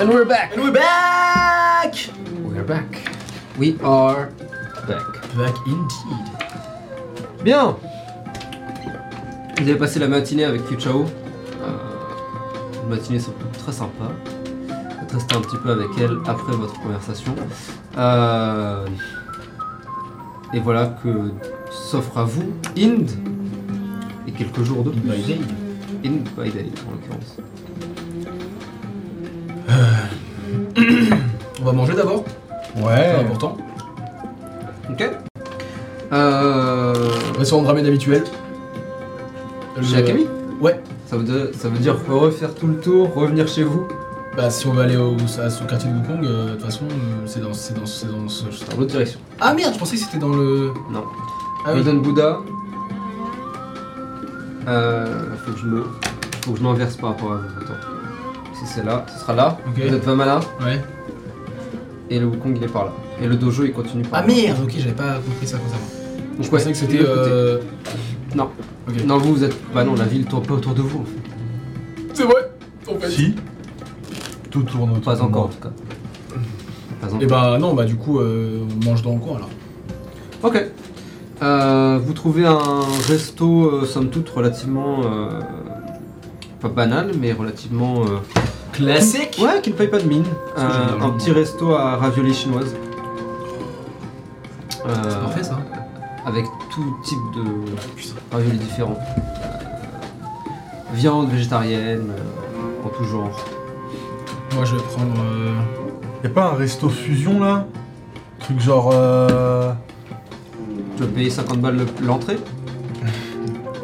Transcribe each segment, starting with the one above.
And we're back! And we're back We're back. We are back. Back indeed. Bien Vous avez passé la matinée avec Fuchao. Euh, une matinée très sympa. Vous êtes resté un petit peu avec elle après votre conversation. Euh, et voilà que s'offre à vous Inde et quelques jours de plus. By day. Inde by day en l'occurrence. Va manger d'abord, c'est Ouais. important. Ok euh, Restaurant de ramen habituel. Chez Le- Akami Ouais. ça veut, dire, ça veut dire refaire tout le tour, revenir chez vous Bah si on veut aller au, à quartier de Wukong, euh, de toute façon, euh, c'est dans, c'est dans, c'est dans ce... dans l'autre direction. Ah merde, je pensais que c'était dans le... Non. Ah oui. Golden Buddha. Euh, faut que je me, faut que je m'inverse par rapport à vous. Attends. Si c'est là, ce sera là. Ok. Vous êtes 20 mana Ouais. Et le Wukong il est par là. Et le dojo il continue par Ah là. merde, ok, j'avais pas compris ça comme ça. Donc, Je pensais que c'était... Euh... Non. Non, vous vous êtes. Bah non, la ville tourne pas autour de vous. en fait. C'est vrai en fait. Si. Tout tourne autour Pas encore en tout cas. Pas encore. Et bah non, bah du coup, euh, on mange dans le coin là. Ok. Euh, vous trouvez un resto, euh, somme toute, relativement. euh, pas banal, mais relativement. Classique Ouais, qui ne paye pas de mine. Euh, un petit resto à ravioli chinoise. Euh, C'est parfait ça. Avec tout type de raviolis différents. Euh, viande végétarienne, euh, en tout genre. Moi je vais prendre... euh, Y'a pas un resto fusion là? Truc genre. Euh... Tu vas payer 50 balles le- l'entrée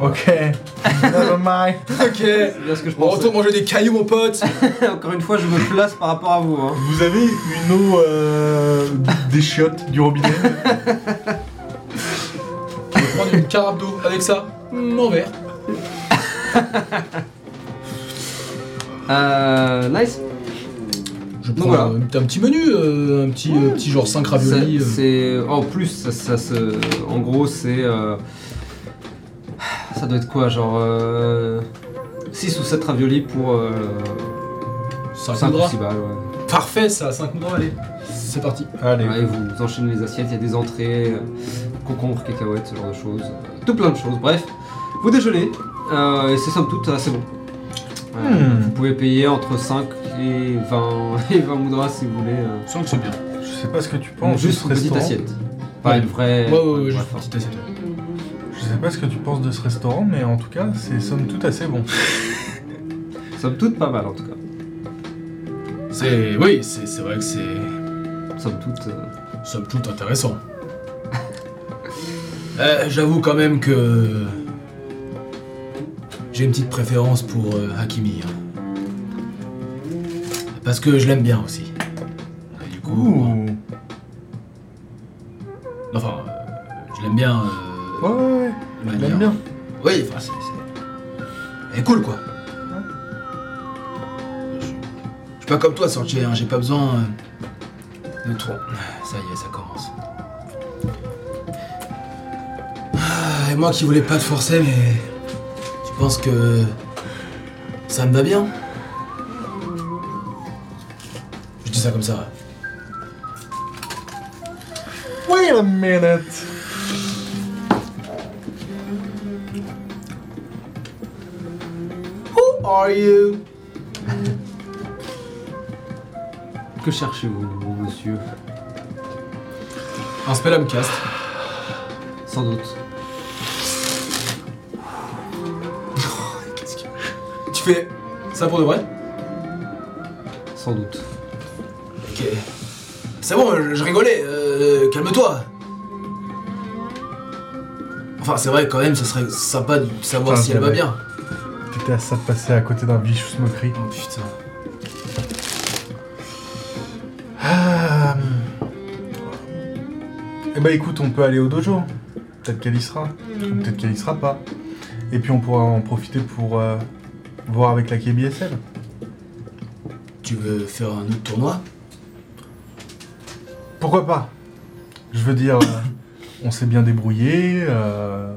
Ok. Never mind. Ok C'est bien ce que je On retourne manger des cailloux mon pote Encore une fois, je me place par rapport à vous. Hein. Vous avez une eau euh, des chiottes du robinet? Je vais prendre une carafe d'eau avec ça. Mon verre. Euh, nice. Je prends voilà. euh, un petit menu, euh, un petit, euh, petit genre 5 raviolis. C'est- euh. C'est en plus, ça, ça se- en gros, c'est euh, ça doit être quoi, genre 6 ou 7 raviolis pour euh, 5 5 ou draps. 6 balles. Ouais. Parfait ça, 5 draps, allez. C'est parti. Allez. Ouais, vous enchaînez les assiettes, il y a des entrées, euh, concombres, cacahuètes, ce genre de choses, euh, tout plein de choses. Bref, vous déjeunez euh, et c'est somme toute assez bon. Euh, Hmm. Vous pouvez payer entre 5 et 20 et 20 moudras si vous voulez. euh, Je sens que c'est bien. Je sais pas ce que tu penses juste une petite assiette. Pas Ouais. une vraie. Ouais, ouais, ouais, bref, juste une petite assiette. Je sais pas ce que tu penses de ce restaurant, mais en tout cas, c'est somme toute assez bon. Somme toute pas mal en tout cas. C'est. Oui, c'est c'est vrai que c'est. Somme toute. euh, somme toute intéressant. Euh, J'avoue quand même que. J'ai une petite préférence pour euh, Hakimi. hein. Parce que je l'aime bien aussi. Et du coup. Ouh. Enfin, euh, je l'aime bien. euh, Ouais, ouais, de Je manière- bien. Oui, enfin, c'est. Elle est cool quoi. Je, je suis pas comme toi, Sortier, hein, j'ai pas besoin euh, de trop. Ça y est, ça commence. Ah, et moi qui voulais pas te forcer, mais. Tu penses que. Ça me va bien? Je dis ça comme ça. Wait a minute. Are you? Que cherchez-vous, mon monsieur? Un spell cast. Sans doute. Qu'est-ce que. Tu fais ça pour de vrai? Sans doute. Ok. C'est bon, je, je rigolais, euh, calme-toi. Enfin, c'est vrai, quand même, ce serait sympa de savoir si elle va bien. À ça de passer à côté d'un vicious moquerie. Oh putain. Ah. Eh bah écoute, on peut aller au dojo. Peut-être qu'elle y sera. Ou peut-être qu'elle y sera pas. Et puis on pourra en profiter pour euh, voir avec la KBSL. Tu veux faire un autre tournoi? Pourquoi pas? Je veux dire, euh, on s'est bien débrouillé. euh,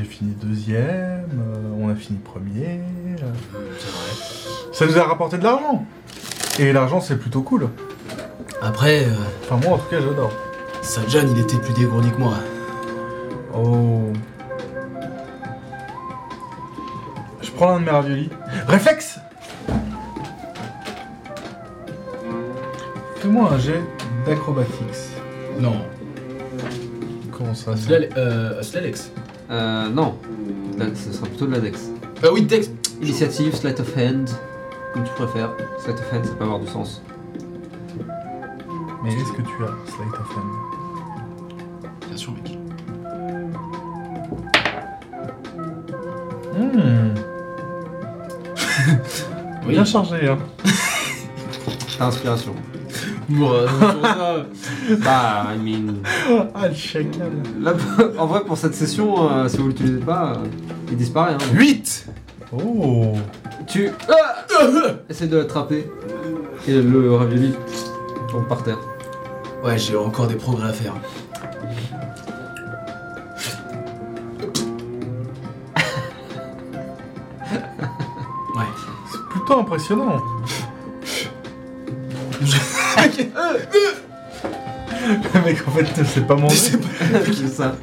J'ai fini deuxième. euh, on a fini premier. euh, C'est vrai. ça nous a rapporté de l'argent. Et l'argent, c'est plutôt cool. Après, euh, Enfin, moi, en tout cas, j'adore. Sajan, il était plus dégourdi que moi. Oh. Je prends l'un de mes raviolis. Réflexe Fais-moi un jet d'acrobatics. Non. Comment ça Slal- euh. Euh, non. Là, ce sera plutôt de la Dex. Ah oui, Dex. Initiative, sleight of hand, comme tu préfères. Sleight of hand, ça peut avoir du sens. Mais est-ce que tu as Slate of Hand? Bien sûr, mec. Hmm. Oui. Bien chargé, hein. T'as inspiration. Bon, euh, ça, bah, I mean. Ah, le chacal. Là, en vrai, pour cette session, euh, si vous l'utilisez pas, euh, il disparaît. Hein. 8 Oh. Tu ah essaies de l'attraper et le ravioli tombe par terre. Ouais, j'ai encore des progrès à faire. Ouais. C'est plutôt impressionnant. Le mec, en fait, ne sait pas manger. C'est ça.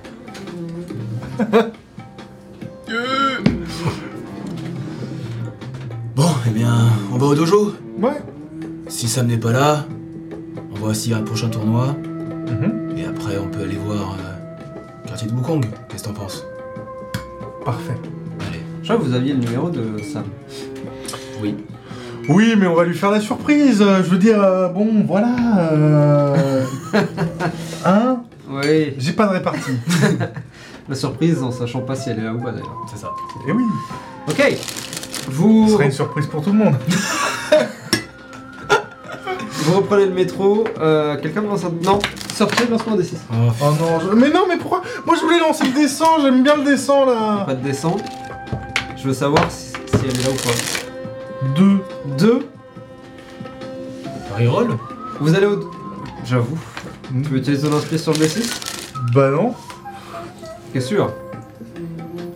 Bon, eh bien, on va au dojo. Ouais. Si Sam n'est pas là, on voit s'il y a un prochain tournoi. Mhm. Et après, on peut aller voir euh, quartier de Bukong. Qu'est-ce que t'en penses? Parfait. Allez. Je crois que vous aviez le numéro de Sam. Oui. Oui, mais on va lui faire la surprise. Je veux dire, euh, bon, voilà. euh, Hein Oui. J'ai pas de répartie. La surprise en sachant pas si elle est là ou pas d'ailleurs. C'est ça. Eh oui. Ok. Ce Vous, serait une surprise pour tout le monde. vous reprenez le métro. Euh, Quelqu'un me lance un. Non. Sortez, lance-moi un des 6. Oh, Oh non, je- mais non, mais pourquoi? Moi, je voulais lancer le descend. J'aime bien le descend là. Pas de descente. Je veux savoir si, si elle est là ou pas. Deux. 2. reroll Vous allez au. J'avoue. Tu veux utiliser ton inspire sur le D6 Bah non. T'es sûr?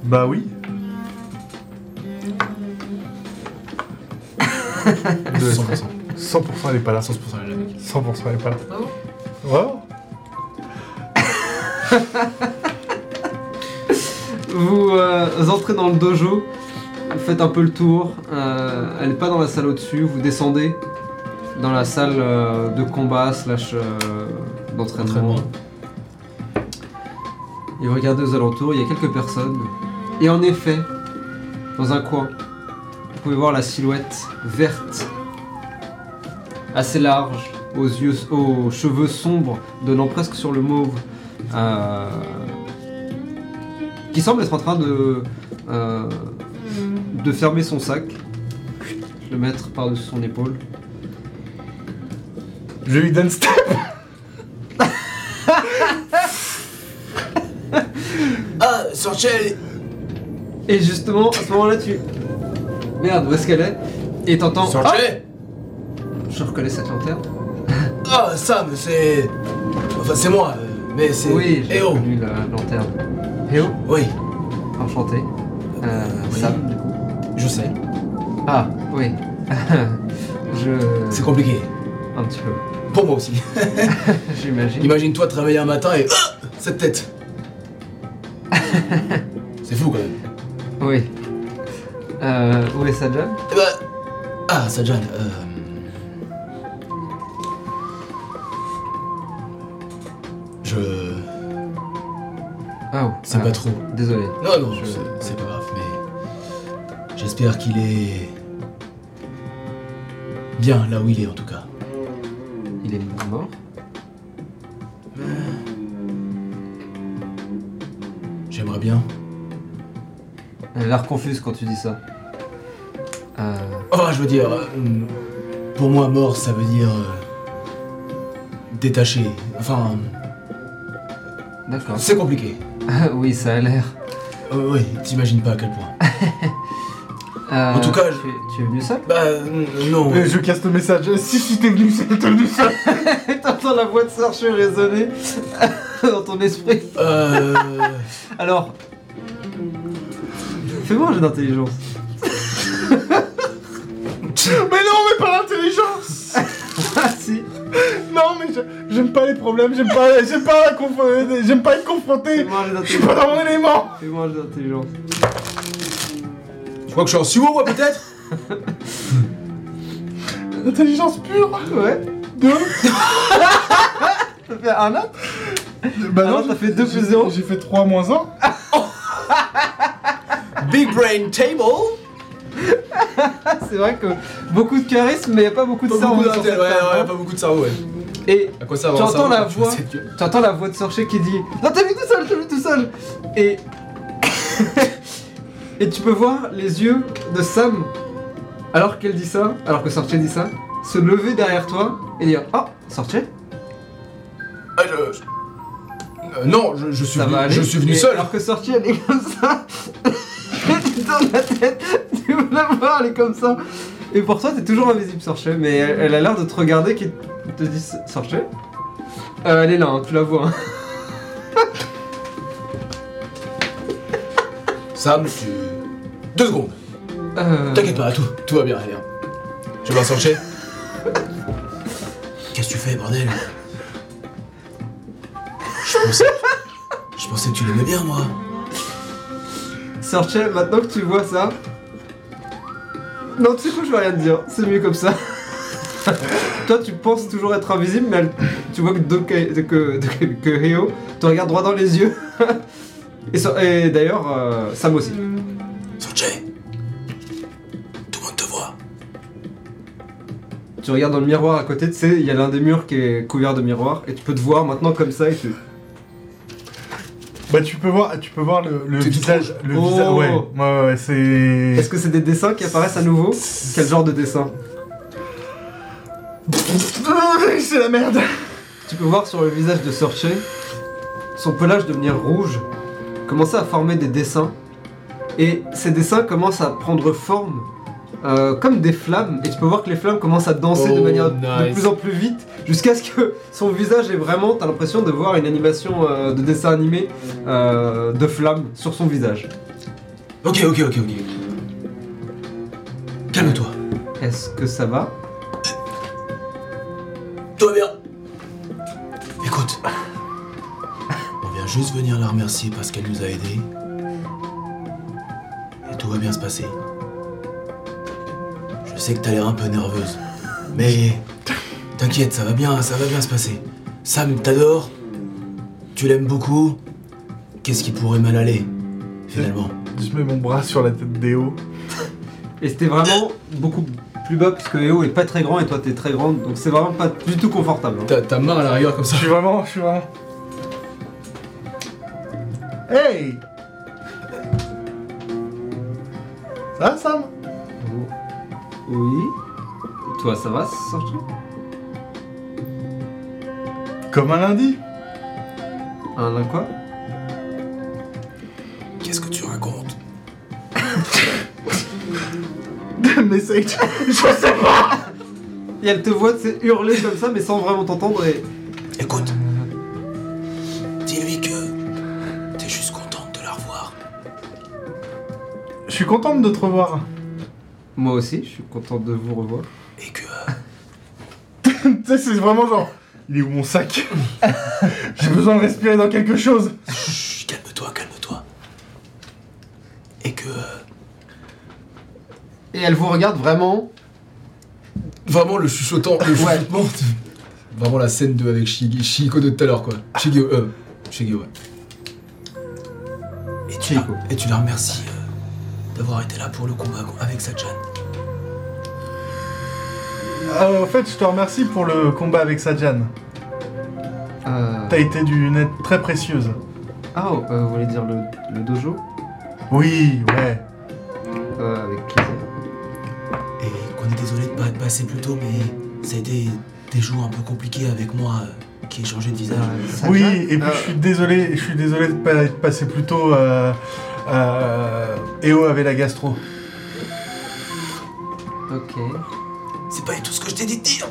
Bah oui. Deux. 100%. 100% elle est pas là. 100% elle est là, mec. 100% elle est pas là. Ah Vraiment? Vous euh, entrez dans le dojo, vous faites un peu le tour. euh, elle n'est pas dans la salle au-dessus, vous descendez dans la salle euh, de combat slash euh, d'entraînement. Entraînement. Et vous regardez aux alentours, il y a quelques personnes. Et en effet, dans un coin, vous pouvez voir la silhouette verte, assez large, aux yeux, aux cheveux sombres, donnant presque sur le mauve, qui semble être en train de de fermer son sac, le mettre par-dessus son épaule. Je lui donne step. Ah, Sorchel Et justement, à ce moment-là, tu merde, où est-ce qu'elle est? Et t'entends. Ah Sorchel Je reconnais cette lanterne. Ah, Sam, c'est. Enfin, c'est moi, mais c'est. Oui, j'ai Eh oh reconnu la lanterne. Eh oh, Oui, enchanté. Euh, Oui. Sam. Je sais. Ah, oui. Je. C'est compliqué. Un petit peu. Pour moi aussi. J'imagine. Imagine-toi te réveiller un matin et. Ah Cette tête C'est fou quand même. Oui. Euh, où est Sajan? Eh ben. Ah, Sajan, euh. Je. Ah, oh, C'est ah, pas trop. Désolé. Non, non, Je- c'est- J'espère qu'il est. Bien là où il est en tout cas. Il est mort J'aimerais bien. Elle a l'air confuse quand tu dis ça. Euh, Enfin, je veux dire. euh, pour moi, mort, ça veut dire. euh, détaché. Enfin, D'accord. c'est compliqué. Oui, ça a l'air. Euh, oui, t'imagines pas à quel point. Euh, En tout cas, tu, je- es- tu es venu seul Bah, euh, non. Euh, Je casse le message. Si, si t'es venu seul, t'es venu seul. T'entends la voix de Serge résonner dans ton esprit. Euh. Alors, fais-moi un jeu d'intelligence. Mais non, mais pas l'intelligence si. Non, mais je- j'aime pas les problèmes, j'aime pas, j'aime pas, la conf- j'aime pas être confronté. Fais-moi un jet Je suis pas d'intelligence. dans mon élément. Fais-moi un jet d'intelligence. Tu crois que je suis en sumo, moi, peut-être? Intelligence pure. Ouais. Deux. Ça fait un autre Bah Ah non, t'as fait deux j'ai- plus zéro. J'ai fait 3 moins 1. Big brain table C'est vrai que beaucoup de charisme, mais y a pas beaucoup de Pas cerveau. beaucoup ouais, table, ouais, hein. pas beaucoup de cerveau, ouais. Et À quoi ça Tu va entends la voix tu entends la voix de Sorcher qui dit Non, t'as vu tout seul, t'as vu tout seul Et. Et tu peux voir les yeux de Sam, alors qu'elle dit ça, alors que Sorcher dit ça, se lever derrière toi et dire Oh, Sorcher Ah, je... je- Euh, non, je, je suis Ça venu, aller je suis venu seul. Alors que Sorcher elle est comme ça, tu tournes la tête, tu veux la voir, elle est comme ça. Et pour toi, t'es toujours invisible, Sorcher, mais elle, elle a l'air de te regarder qui te dit Sorcher Euh, Elle est là, hein, tu la vois. hein. Sam, tu... Deux secondes. Euh, T'inquiète pas, tout, tout va bien, allez. hein. Tu vas sortir Qu'est-ce que tu fais, bordel? Je pensais... Je pensais que tu l'aimais bien, moi. Sorche, maintenant que tu vois ça. Non, tu sais quoi, je vais rien te dire. C'est mieux comme ça. Toi, tu penses toujours être invisible, mais elle- tu vois que, Doka- que, que, que Ryo te regarde droit dans les yeux. et so- et d'ailleurs, euh, Sam aussi. Sorchay Tout le monde te voit. Tu regardes dans le miroir à côté, tu sais, il y a l'un des murs qui est couvert de miroirs, et tu peux te voir maintenant comme ça, et tu. Bah tu peux voir, tu peux voir le, le Tu- tu visage, le Oh. visage. Ouais, ouais, ouais, c'est. Est-ce que c'est des dessins qui apparaissent à nouveau? Quel genre de dessin? C'est la merde. Tu peux voir sur le visage de Sorche son pelage devenir rouge, commencer à former des dessins, et ces dessins commencent à prendre forme euh, comme des flammes, et tu peux voir que les flammes commencent à danser de Oh, manière de plus en plus vite, jusqu'à ce que son visage est vraiment, t'as l'impression de voir une animation euh, de dessin animé euh, de flammes sur son visage. Ok, ok, ok, ok. Calme-toi. Est-ce que ça va? Tout va bien. Écoute. On vient juste venir la remercier parce qu'elle nous a aidés. Va bien se passer. Je sais que t'as l'air un peu nerveuse. Mais t'inquiète, ça va bien, ça va bien se passer. Sam t'adore. Tu l'aimes beaucoup? Qu'est-ce qui pourrait mal aller Finalement? Je mets mon bras sur la tête d'Eo. Et c'était vraiment beaucoup plus bas, puisque Eo est pas très grand et toi t'es très grande, donc c'est vraiment pas du tout confortable. hein. Ta, ta main à la rigueur comme Je ça. suis vraiment, je suis vraiment. Hey Ça va, Sam Oui. Toi, ça va, Sorche Comme un lundi Un là quoi? Qu'est-ce que tu racontes? Message Je sais pas Et elle te voit tu sais, hurler comme ça, mais sans vraiment t'entendre. Et Écoute. Suis contente de te revoir. moi aussi, je suis contente de vous revoir. Et que tu sais, c'est vraiment genre. Il est où mon sac J'ai besoin de respirer dans quelque chose. Chut, calme-toi, calme-toi. Et que Et elle vous regarde vraiment. vraiment le chuchotant, le chuchotement, vraiment la scène de avec Shigi- Shihiko de tout à l'heure quoi. Shigeo, euh, ouais. Et tu, la, et tu la remercies euh, d'avoir été là pour le combat avec Sajan. Euh, en fait, je te remercie pour le combat avec Sajan. Euh... T'as été d'une aide très précieuse. Ah, oh, euh, vous voulez dire le, le dojo? Oui, ouais. euh, Avec plaisir. Et qu'on est désolé de pas être passé plus tôt, mais ça a été des jours un peu compliqués avec moi qui ai changé de visage. Euh, Oui, et puis Euh, je suis désolé, je suis désolé de pas être passé plus tôt. Euh, Eo avait la gastro. Ok. C'est pas du tout ce que je t'ai dit de dire.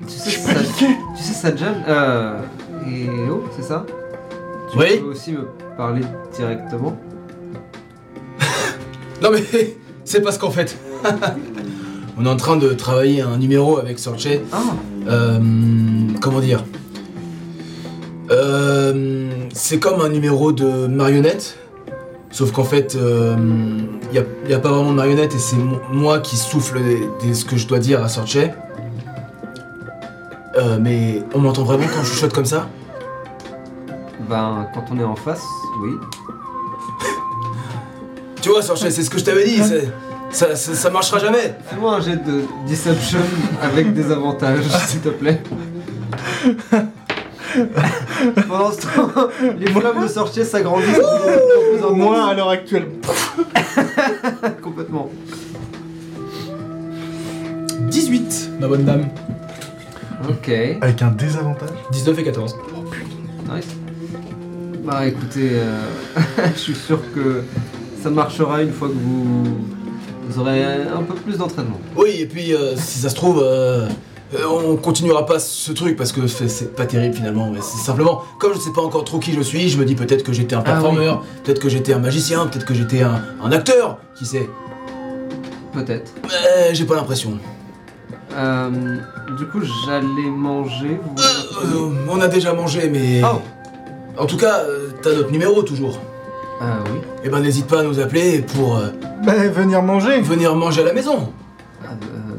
Tu Je sais, suis paniqué. tu sais Sajan euh, et oh, c'est ça? Tu Oui. peux aussi me parler directement Non mais c'est parce qu'en fait, on est en train de travailler un numéro avec Sorche Ah Euh, comment dire? Euh, C'est comme un numéro de marionnette. Sauf qu'en fait, il n'y a, y a pas vraiment de marionnette et c'est mo- moi qui souffle des- des- ce que je dois dire à Sorche. Euh, mais on m'entend vraiment quand je chuchote comme ça? Ben, quand on est en face, oui. Tu vois, Sorche, c'est ce que je t'avais dit. c'est- Ça, ça, ça marchera jamais. Fais-moi un jet de Deception avec des avantages, s'il te plaît. Pendant ce temps, les flammes de sorcier s'agrandissent de plus en plus Moi, à l'heure actuelle, complètement. 18, ma bonne dame. Ok, avec un désavantage. 19 et 14. nice. Bah écoutez, euh, je suis sûr que ça marchera une fois que vous, vous aurez un peu plus d'entraînement. Oui, et puis euh, si ça se trouve, euh, euh, on continuera pas ce truc parce que c'est- pas terrible finalement. Mais c'est simplement, comme je sais pas encore trop qui je suis, je me dis peut-être que j'étais un Ah performeur, peut-être que j'étais un magicien, peut-être que j'étais un, un acteur, qui sait. Peut-être. Mais j'ai pas l'impression. Euh, du coup, j'allais manger. Vous... Euh, on a déjà mangé, mais. Oh. En tout cas, euh, t'as notre numéro toujours. Ah oui. Eh ben n'hésite pas à nous appeler pour euh, Ben, venir manger. venir manger à la maison. Ah, euh,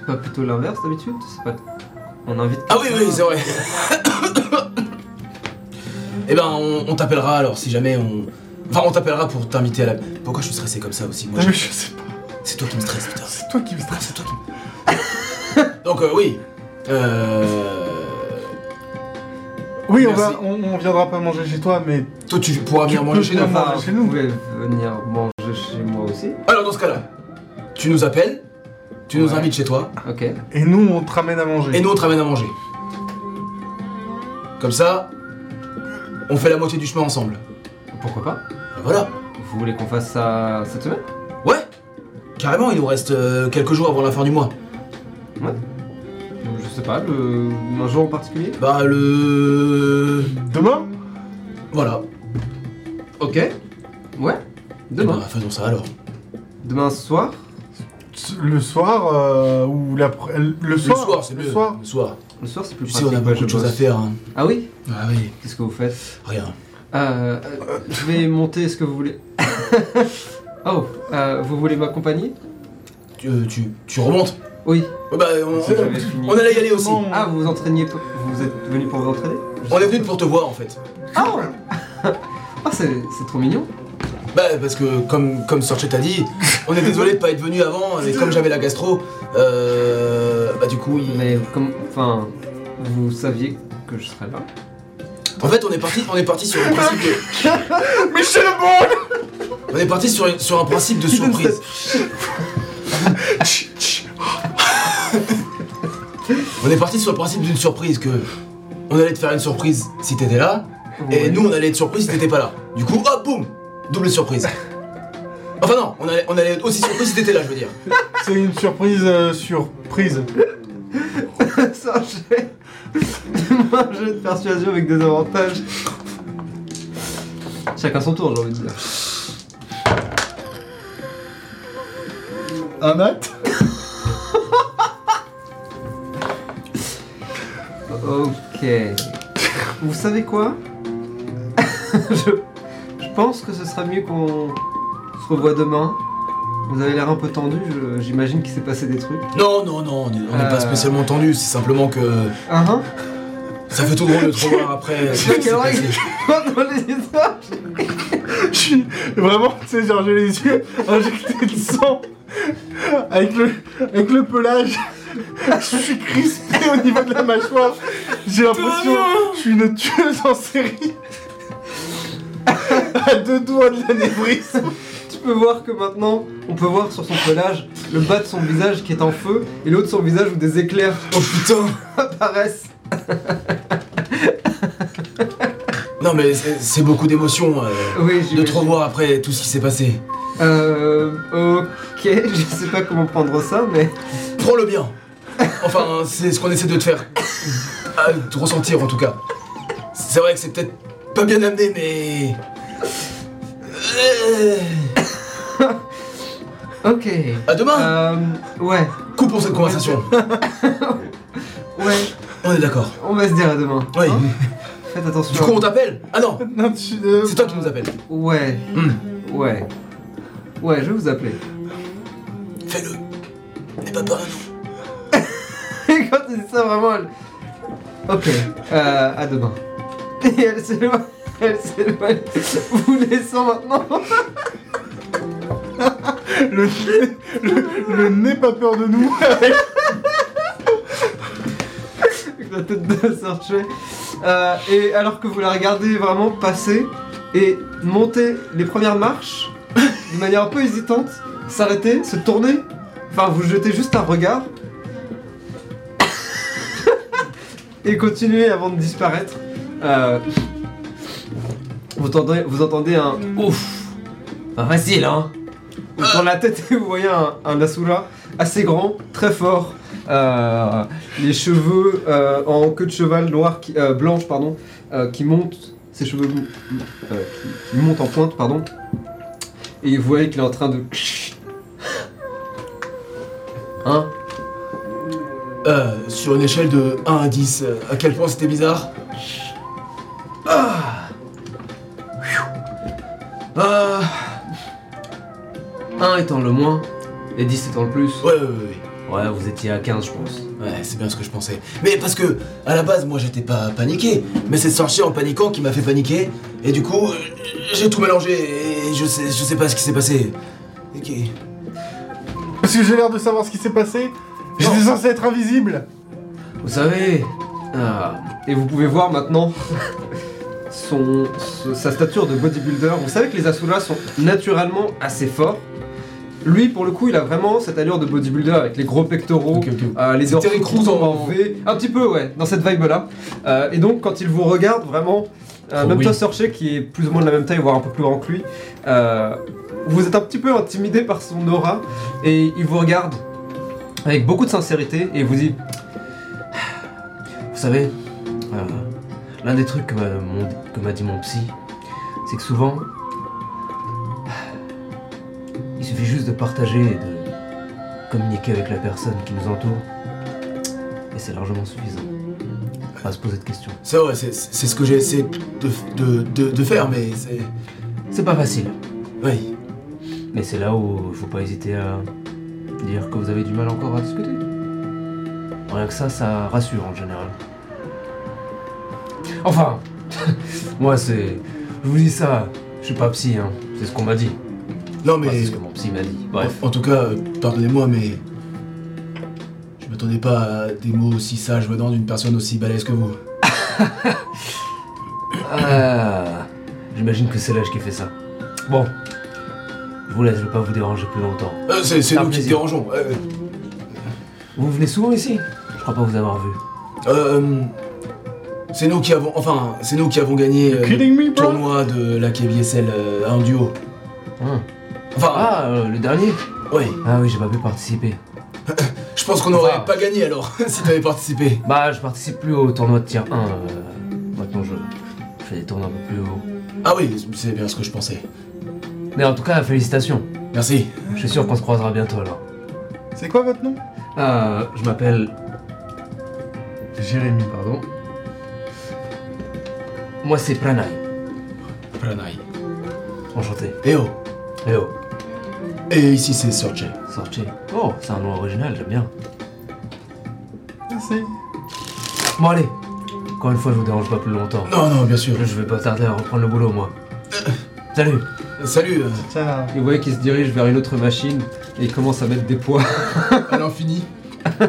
c'est pas plutôt l'inverse d'habitude C'est pas. On invite. Ah oui, oui, c'est vrai. eh ben, on, on t'appellera alors si jamais on. Enfin, on t'appellera pour t'inviter à la. Pourquoi je suis stressé comme ça aussi Moi, Je je- sais pas. c'est toi qui me stresse, putain. C'est toi qui me stresse. C'est toi qui me. Donc, euh, oui. Euh. Oui, on, va, on, on viendra pas manger chez toi, mais Toi, tu pourras venir Tu manger chez nous. venir Enfin, manger chez vous pouvez venir manger chez moi aussi. Alors, dans ce cas-là, tu nous appelles, tu nous Ouais. invites chez toi, Ok. et nous on te ramène à manger. et nous, on te ramène à manger. Comme ça, on fait la moitié du chemin ensemble. Pourquoi pas Et voilà. Vous voulez qu'on fasse ça cette semaine Ouais Carrément, il nous reste euh, quelques jours avant la fin du mois. Je sais pas, le... un jour en particulier Bah, le. Demain Voilà. Ok. Ouais. Demain. Eh ben, faisons ça alors. Demain soir Le soir euh, ou l'après. Le Le soir soir, c'est mieux. Le soir Le soir. Le soir c'est plus Tu sais, pratique. on a ouais, beaucoup de choses à bosse. faire. Hein. Ah oui Ah oui, Qu'est-ce que vous faites rien. Euh, euh, je vais monter, est-ce que vous voulez... oh, euh, vous voulez m'accompagner Tu, euh, tu, tu remontes Oui. Ouais, Bah, on, C'est- j'avais fini. on allait y aller aussi. Non. Ah, vous vous entraîniez, pour- vous êtes venu pour vous entraîner Je On est venu pour te voir en fait. Ah Ah, c'est c'est trop mignon. Bah, parce que comme, comme Sorchet t'a dit, on est désolé de pas être venu avant, mais comme j'avais la gastro, euh, bah du coup, il... Mais comme... Enfin, vous saviez que je serais là en fait, on est parti, on est parti sur un principe de, Michel Bon on est parti sur, sur un principe de surprise. On est parti sur le principe d'une surprise que on allait te faire une surprise si t'étais là, et Ouais. nous on allait être surpris si t'étais pas là. Du coup, hop, boum, double surprise. Enfin non, on allait, on allait être aussi surpris si t'étais là, je veux dire. C'est une surprise euh, surprise. Ça, j'ai... Moi, j'ai de persuasion avec des avantages. Chacun son tour, j'ai envie de dire. Un mat Ok. Vous savez quoi? Je pense que ce sera mieux qu'on se revoie demain. Vous avez l'air un peu tendu, je- j'imagine qu'il s'est passé des trucs. Non, non, non, on n'est pas Euh. spécialement tendu, c'est simplement que Ah hein ça fait tout drôle de te revoir après. règle dans les histoires Je suis vraiment, tu sais, genre j'ai les yeux injectés de sang avec le, avec le pelage. Je suis crispé au niveau de la mâchoire. J'ai l'impression que je suis une tueuse en série. À deux doigts de l'anévrisme. Tu peux voir que maintenant, on peut voir sur son pelage le bas de son visage qui est en feu et l'autre son visage où des éclairs Oh putain apparaissent. Non mais c'est c'est beaucoup d'émotions euh, Oui, de j'imagine. revoir après tout ce qui s'est passé. Euh. Ok, je sais pas comment prendre ça, mais. Prends-le bien. Enfin, c'est ce qu'on essaie de te faire euh, te ressentir en tout cas. C'est vrai que c'est peut-être pas bien amené, mais. Euh, Ok. À demain Euh. Ouais. Coupons cette conversation. Ouais, On est d'accord. on va se dire à demain. Oui. Hein Faites attention. Du coup, on t'appelle Ah non Non, tu. euh, C'est toi qui nous appelles. Ouais, Hmm. ouais. Ouais, je vais vous appeler. Fais-le. N'aie pas peur nous. Et quand il dit ça, vraiment, elle... Ok, euh, à demain. Et elle s'éloigne, elle s'éloigne, vous laissant maintenant. Le nez, le, le nez pas peur de nous. avec la tête de Searcher. Euh, et alors que vous la regardez vraiment passer et monter les premières marches de manière un peu hésitante, s'arrêter, se tourner, enfin vous jetez juste un regard et continuer avant de disparaître. Euh, vous, entendez, vous entendez un ouf, pas facile hein. Vous tournez la tête et vous voyez un, un Asura assez grand, très fort, euh, les cheveux euh, en queue de cheval noir, qui, euh, blanche, pardon, euh, qui montent, ses cheveux euh, qui, qui montent en pointe, pardon. Et vous voyez qu'il est en train de. Hein? Euh, sur une échelle de 1 à 10, euh, à quel point c'était bizarre? Ah Euh, 1 étant le moins et 10 étant le plus. Ouais, ouais, ouais. ouais. Ouais, vous étiez à 15, je pense. Ouais, c'est bien ce que je pensais. Mais parce que, à la base, moi j'étais pas paniqué, mais c'est sorcier en paniquant qui m'a fait paniquer, et du coup, euh, j'ai tout mélangé, et je sais, je sais pas ce qui s'est passé. Ok. Parce que j'ai l'air de savoir ce qui s'est passé. J'étais censé être invisible. Vous savez, ah, et vous pouvez voir maintenant son, sa stature de bodybuilder. Vous savez que les Asuras sont naturellement assez forts. Lui, pour le coup, il a vraiment cette allure de bodybuilder avec les gros pectoraux, euh, les orteils en- V. Un petit peu, ouais, dans cette vibe-là. Euh, et donc, quand il vous regarde, vraiment, euh, Oh même oui. toi, Searcher, qui est plus ou moins de la même taille, voire un peu plus grand que lui, vous êtes un petit peu intimidé par son aura. Et il vous regarde avec beaucoup de sincérité et vous dit Vous savez, l'un des trucs que m'a mon- que m'a dit mon psy, c'est que souvent, il suffit juste de partager et de communiquer avec la personne qui nous entoure. Et c'est largement suffisant. Pas se poser de questions. C'est vrai, c'est c'est ce que j'ai essayé de, de, de, de faire, mais c'est. C'est pas facile. Oui. Mais c'est là où il faut pas hésiter à dire que vous avez du mal encore à discuter. Rien que ça, ça rassure en général. Enfin, moi c'est. Je vous dis ça, je suis pas psy, hein. C'est ce qu'on m'a dit. Non, Enfin, mais. c'est ce que mon psy m'a dit. Bref. En, en tout cas, euh, pardonnez-moi, mais. Je m'attendais pas à des mots aussi sages venant d'une personne aussi balèze que vous. Ah, J'imagine que c'est l'âge qui fait ça. Bon. Je vous laisse, je vais pas vous déranger plus longtemps. Euh, c'est nous qui dérangeons. Euh, Vous venez souvent ici? Je crois pas vous avoir vu. euh, c'est nous qui avons. Enfin, c'est nous qui avons gagné euh, le bro? tournoi de la KBSL euh, en duo. Hein. Enfin, Ah, euh, le dernier? ouais. Ah oui, j'ai pas pu participer. Je pense qu'on n'aurait Enfin. pas gagné alors si t'avais participé. Bah, je participe plus au tournoi de tir 1. euh, maintenant, je, je fais des tournois un peu plus haut. Ah oui, c'est bien ce que je pensais. Mais en tout cas, félicitations. Merci. Je suis sûr qu'on se croisera bientôt alors. C'est quoi votre nom? Euh, je m'appelle. Jérémy. Pardon. Moi, c'est Pranay. Pranay. Enchanté. Eh oh. Eh oh, Et ici c'est Sorche. sortez. Oh, c'est un nom original, j'aime bien. Merci. Bon, allez. Encore une fois, je vous dérange pas plus longtemps. Non, non, bien sûr. Je vais pas tarder à reprendre le boulot, moi. Salut Salut, euh, Ciao. Et vous voyez qu'il se dirige vers une autre machine et il commence à mettre des poids. à l'infini.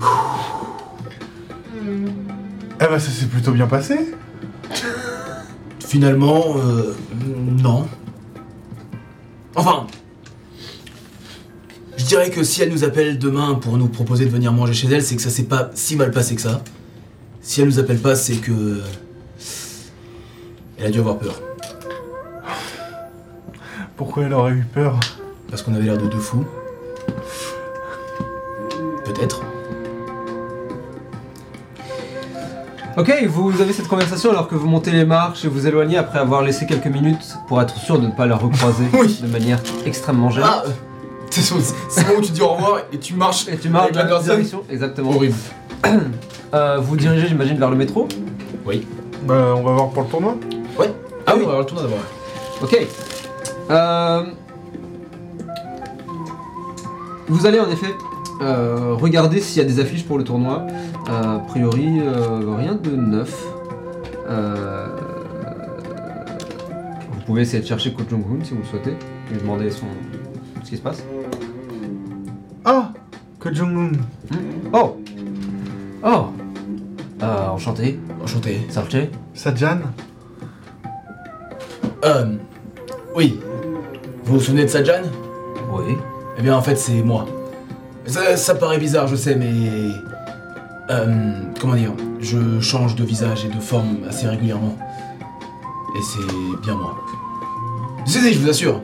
Eh bah ça s'est plutôt bien passé. Finalement, euh, non. Enfin, je dirais que si elle nous appelle demain pour nous proposer de venir manger chez elle, c'est que ça s'est pas si mal passé que ça. Si elle nous appelle pas, c'est que elle a dû avoir peur, Pourquoi elle aurait eu peur? Parce qu'on avait l'air de deux fous. Peut-être. Ok, vous avez cette conversation alors que vous montez les marches et vous éloignez après avoir laissé quelques minutes pour être sûr de ne pas la recroiser Oui. de manière extrêmement gênante. Ah, euh, C'est ce c'est moment où tu dis au revoir et tu marches. Et tu marches avec la dans la personne. direction. Exactement. Horrible. Euh, vous dirigez, j'imagine, vers le métro. Bah, on va voir pour le tournoi. Ah oui, on va avoir le tournoi d'abord. Ok. Euh, Vous allez en effet euh, regarder s'il y a des affiches pour le tournoi. A priori, euh, rien de neuf. Euh, Vous pouvez essayer de chercher Ko Jong-un si vous le souhaitez. Lui demander son... ce qui se passe. Ah Que Jong-un. Oh Oh euh, Enchanté. Enchanté. Sarche Sajan. Euh. Oui. Vous vous souvenez de Sajan Oui. Eh bien, en fait, c'est moi. Ça, ça paraît bizarre, je sais, mais. Euh, comment dire Je change de visage et de forme assez régulièrement. Et c'est bien moi. Si, si, je vous assure.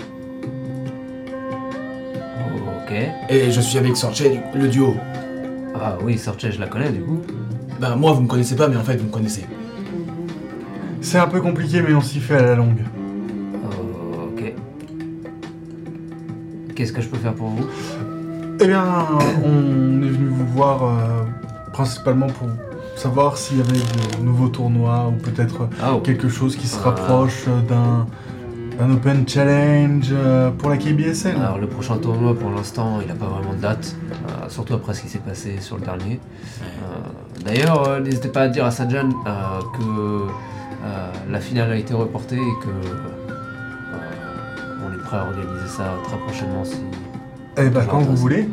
Ok. Et je suis avec Sorche, le duo. Ah oui, Sarche, je la connais du coup. Bah, moi, vous me connaissez pas, mais en fait, vous me connaissez. C'est un peu compliqué, mais on s'y fait à la longue. Ok. Qu'est-ce que je peux faire pour vous? Eh bien, on est venu vous voir euh, principalement pour savoir s'il y avait de nouveaux tournois ou peut-être Ah, quelque chose qui se rapproche d'un d'un Open Challenge euh, pour la KBSL. Alors le prochain tournoi pour l'instant il n'a pas vraiment de date, euh, surtout après ce qui s'est passé sur le dernier. Euh, D'ailleurs euh, n'hésitez pas à dire à Sajan euh, que euh, la finale a été reportée et que euh, on est prêt à organiser ça très prochainement si... Eh ben, Toujours quand vous voulez.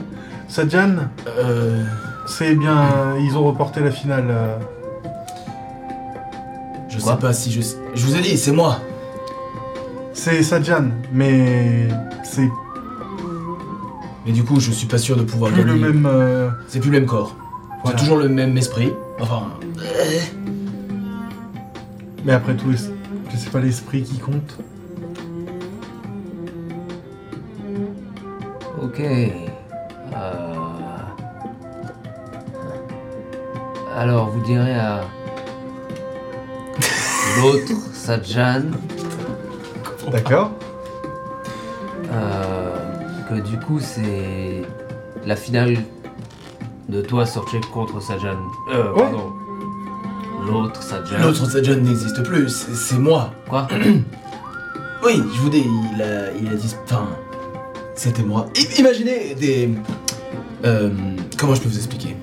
Sajan, Euh. C'est bien, ils ont reporté la finale. euh. Je Quoi sais pas si je. Je vous ai dit, c'est moi. C'est Sajan, mais c'est Mais du coup, je suis pas sûr de pouvoir plus le gagner. même. euh, C'est plus le même corps. voilà. C'est toujours le même esprit. Enfin. Mais après tout, est-ce que c'est pas l'esprit qui compte? Ok. Euh, Alors vous direz à l'autre Sajan D'accord Euh, que du coup c'est la finale de toi Sorche contre Sajan. Euh, Ouais. pardon. L'autre Sajan. L'autre Sajan n'existe plus, c'est c'est moi. Quoi Oui, je vous dis, il a, il a dit. Enfin, c'était moi. I- imaginez des. Euh, comment je peux vous expliquer?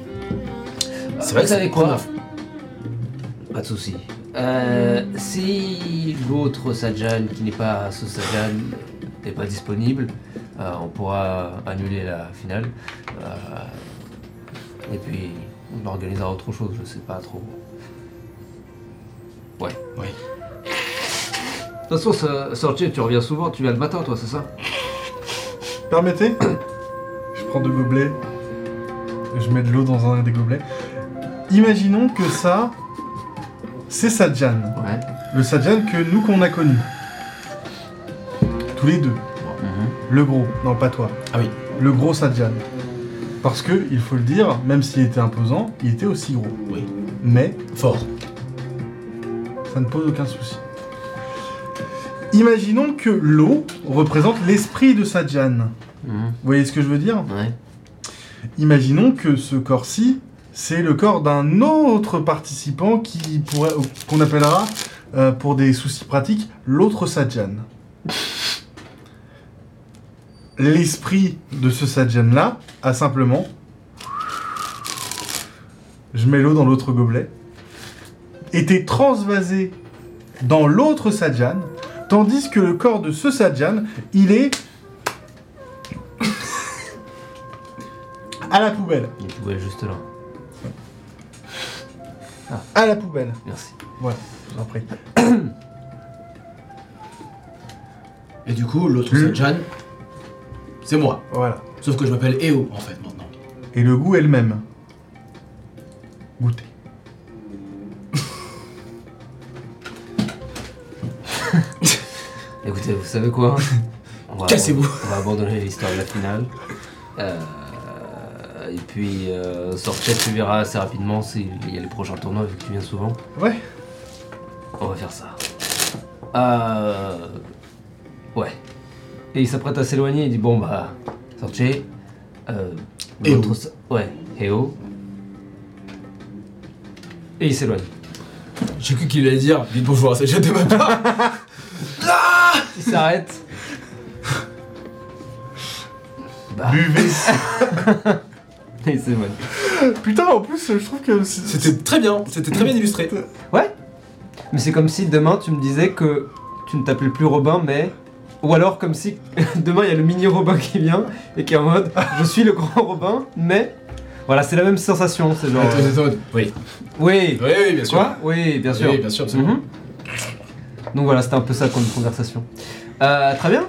C'est vrai Vous que c'est savez quoi chrono- Pas de souci. Euh, si l'autre Sajan qui n'est pas ce Sajan n'est pas disponible, euh, on pourra annuler la finale. Euh, et puis on organisera autre chose, je sais pas trop. Ouais. Oui. De toute façon, ça- Sorche, tu reviens souvent, tu viens le matin toi, c'est ça? Permettez Je prends deux gobelets. Je mets de l'eau dans un des gobelets. Imaginons que ça, c'est. Ouais. Le Sajan que nous qu'on a connu. Tous les deux. Le gros. Non, pas toi. Ah oui. Le gros Sajan. Parce que, il faut le dire, même s'il était imposant, il était aussi gros. Oui. Mais Fort. ça ne pose aucun souci. Imaginons que l'eau représente l'esprit de Sajan. Mhm. Vous voyez ce que je veux dire? Ouais. Imaginons que ce corps-ci, c'est le corps d'un autre participant qui pourrait, qu'on appellera, euh, pour des soucis pratiques, l'autre Sajan. L'esprit de ce Sajan-là a simplement... Je mets l'eau dans l'autre gobelet. Était transvasé dans l'autre Sajan, tandis que le corps de ce Sajan, il est... à la poubelle. Il pouvait juste là. À la poubelle. Merci. Voilà, je vous en prie. Et du coup, l'autre Le- Sajan, c'est moi. Voilà. Sauf que je m'appelle Eo en fait maintenant. Et le goût est le même. Goûtez. Écoutez, vous savez quoi? On va Cassez-vous. On va abandonner l'histoire de la finale. Euh, et puis, euh, Sorchet, tu verras assez rapidement s'il y a les prochains tournois, vu que tu viens souvent. Ouais. On va faire ça. Euh, ouais. Et il s'apprête à s'éloigner, il dit Bon, bah, Sortez. Euh, Et sa- Ouais, et oh. Et il s'éloigne. J'ai cru qu'il allait dire Dites bonjour à cette jeune de ma part. Il s'arrête. Bah, Buvez. et s'éloigne. Putain, en plus, je trouve que c'est- C'était très bien, c'était très bien illustré. Ouais. Mais c'est comme si demain tu me disais que tu ne t'appelais plus Robin, mais. Ou alors comme si demain il y a le mini Robin qui vient et qui est en mode je suis le grand Robin, mais. Voilà, c'est la même sensation, c'est genre. Attends, attends, attends. Oui. Oui. Oui, oui, bien sûr. Quoi Oui, bien sûr. Oui, bien sûr, absolument. Mhm. Donc voilà, c'était un peu ça comme conversation. Euh, très bien.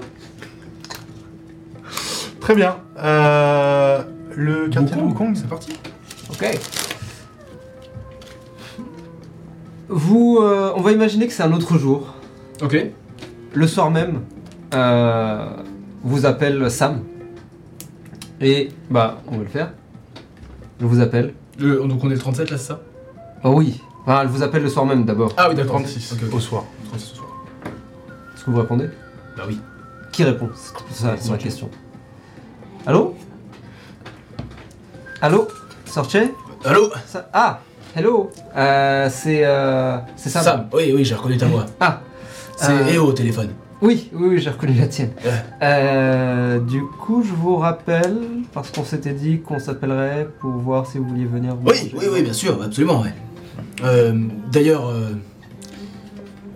Très bien. Euh, le quartier de Wukong, Hong Kong, c'est parti. Ok. Vous, euh, on va imaginer que c'est un autre jour. Ok. Le soir même, euh, vous appelle Sam. Et bah, on va le faire. Je vous appelle. Le- donc on est le 37 là, c'est ça? Oh oui. Enfin, elle vous appelle le soir même d'abord. Ah oui, d'accord. 36 Ok, ok. au soir. 36 ce soir. Est-ce que vous répondez? Bah oui. Qui répond? C'est ça c'est ma question. Allô? Allô? Sorche Allô? Ça- Ah Hello euh, C'est euh, c'est Sam. Sam. Oui, oui, j'ai reconnu ta voix. Ah C'est Euh, EO au téléphone. Oui, oui, oui, j'ai reconnu la tienne. Ouais. Euh, du coup, je vous rappelle, parce qu'on s'était dit qu'on s'appellerait pour voir si vous vouliez venir. vous Oui, manger. oui, oui, bien sûr, absolument, ouais. Euh, D'ailleurs, euh,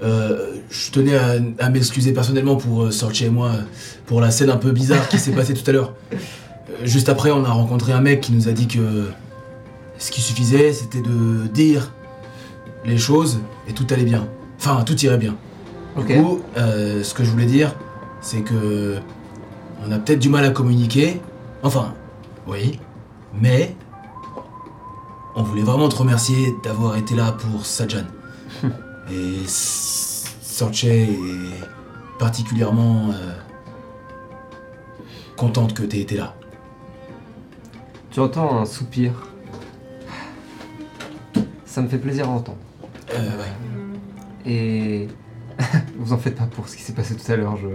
euh, je tenais à, à m'excuser personnellement pour euh, Sorche et moi, euh, pour la scène un peu bizarre qui s'est passée tout à l'heure. Juste après, on a rencontré un mec qui nous a dit que ce qui suffisait, c'était de dire les choses et tout allait bien. Enfin, tout irait bien. Du coup, euh, ce que je voulais dire, c'est que on a peut-être du mal à communiquer. Enfin, oui, mais on voulait vraiment te remercier d'avoir été là pour Sajan. Et S- Sorche est particulièrement euh, contente que t'aies été là. Tu entends un soupir. Ça me fait plaisir à entendre. Euh, ouais. Et vous en faites pas pour ce qui s'est passé tout à l'heure. Je...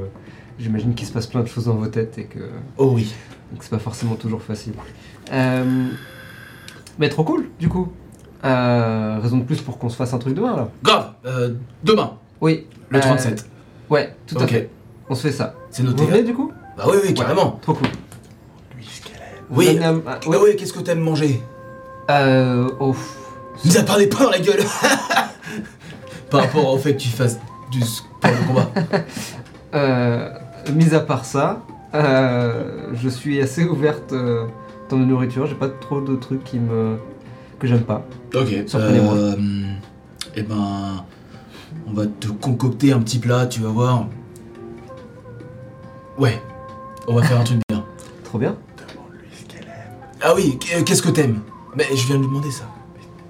J'imagine qu'il se passe plein de choses dans vos têtes et que Oh oui. donc c'est pas forcément toujours facile. Euh, Mais trop cool, du coup. Euh, raison de plus pour qu'on se fasse un truc demain, là. Grave. euh, demain, Oui. le euh, 37. Ouais, tout à fait. On se fait ça. C'est Vous noté. venez, du coup? Bah oui, oui, carrément. Trop cool. Lui, Oui. ah, Oui, oui, qu'est-ce que t'aimes manger Euh. Oh. Nous a parlé pas dans la gueule Par rapport au fait que tu fasses du sport de combat. Euh, mis à part ça, euh, je suis assez ouverte euh, dans la nourriture. J'ai pas trop de trucs qui me que j'aime pas. Ok. Surprenez-moi. Euh, eh ben, on va te concocter un petit plat, tu vas voir. Ouais, on va faire un truc bien. Trop bien. Ah oui, qu'est-ce que t'aimes? Mais je viens de lui demander ça.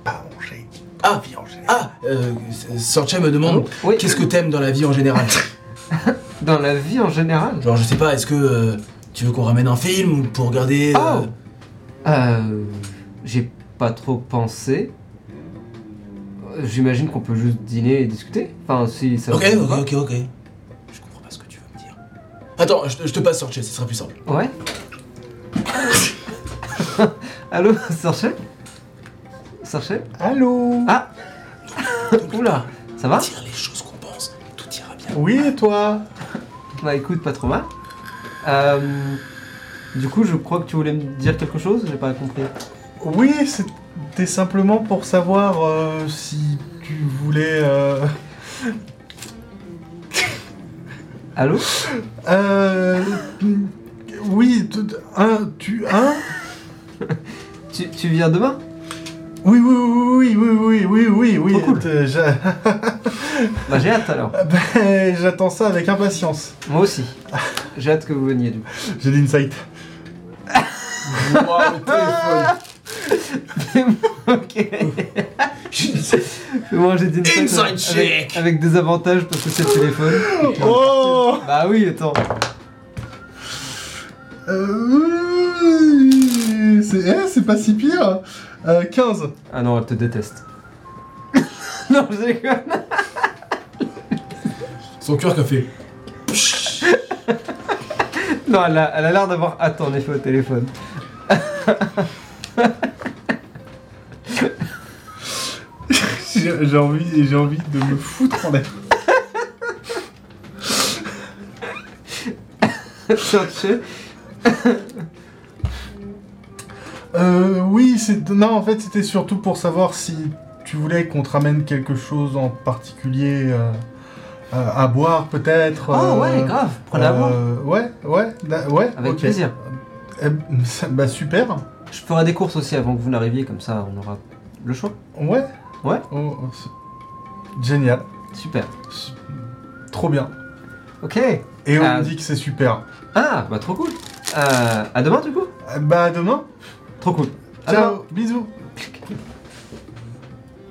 Pas manger. Ah, Vie en général. ah, euh, Sorcha me demande Oui. qu'est-ce que t'aimes dans la vie en général? Dans la vie en général? Genre, je sais pas, est-ce que euh, tu veux qu'on ramène un film ou pour regarder euh, Oh. Euh, J'ai pas trop pensé. Euh, J'imagine qu'on peut juste dîner et discuter. Enfin, si ça. Ok, vous ok, va. ok, ok. Je comprends pas ce que tu veux me dire. Attends, je, te- je te passe Sorcha, ce sera plus simple. Ouais. Allô, Sorchet? Sorchet? Allô? Ah! Oula, ça va? Dire les choses qu'on pense, tout ira bien. Oui, et toi? Bah écoute, pas trop mal. Euh, du coup, je crois que tu voulais me dire quelque chose, j'ai pas compris. Oui, c'était simplement pour savoir euh, si tu voulais... euh, Allô? Euh... Oui, t- un, tu... Un? tu, tu viens demain? Oui, oui, oui, oui, oui, oui, oui, oui, Trop cool. euh, Bah j'ai hâte alors. Ben, J'attends ça avec impatience. Moi aussi. J'ai hâte que vous veniez du. J'ai l'insight. Wow, le téléphone. ok. Moi j'ai dit Inside avec, check. avec des avantages parce que c'est le téléphone. Oh Bah oui, attends. Euh, C'est eh, c'est pas si pire. Euh, 15. Ah non, elle te déteste. non, je déconne. Son cœur qu'a fait. Non, elle a elle a l'air d'avoir hâte en effet au téléphone. J'ai j'ai envie, j'ai envie de me foutre en l'air. Tiens, tu sais. Euh, oui, c'est non, en fait, c'était surtout pour savoir si tu voulais qu'on te ramène quelque chose en particulier euh, euh, à boire, peut-être. Euh, ouais, grave, prenez à boire. euh, Ouais, ouais, da- ouais. Avec ok. plaisir. Eh, ça- bah super. Je ferai des courses aussi avant que vous n'arriviez, comme ça on aura le choix. Ouais. Ouais. Oh, oh, c'est- Génial. Super. Su- Trop bien. Ok. Et on Ah. me dit que c'est super. Ah, bah trop cool. Euh, à demain du coup Euh, Bah à demain. Trop cool. Ciao. Bisous.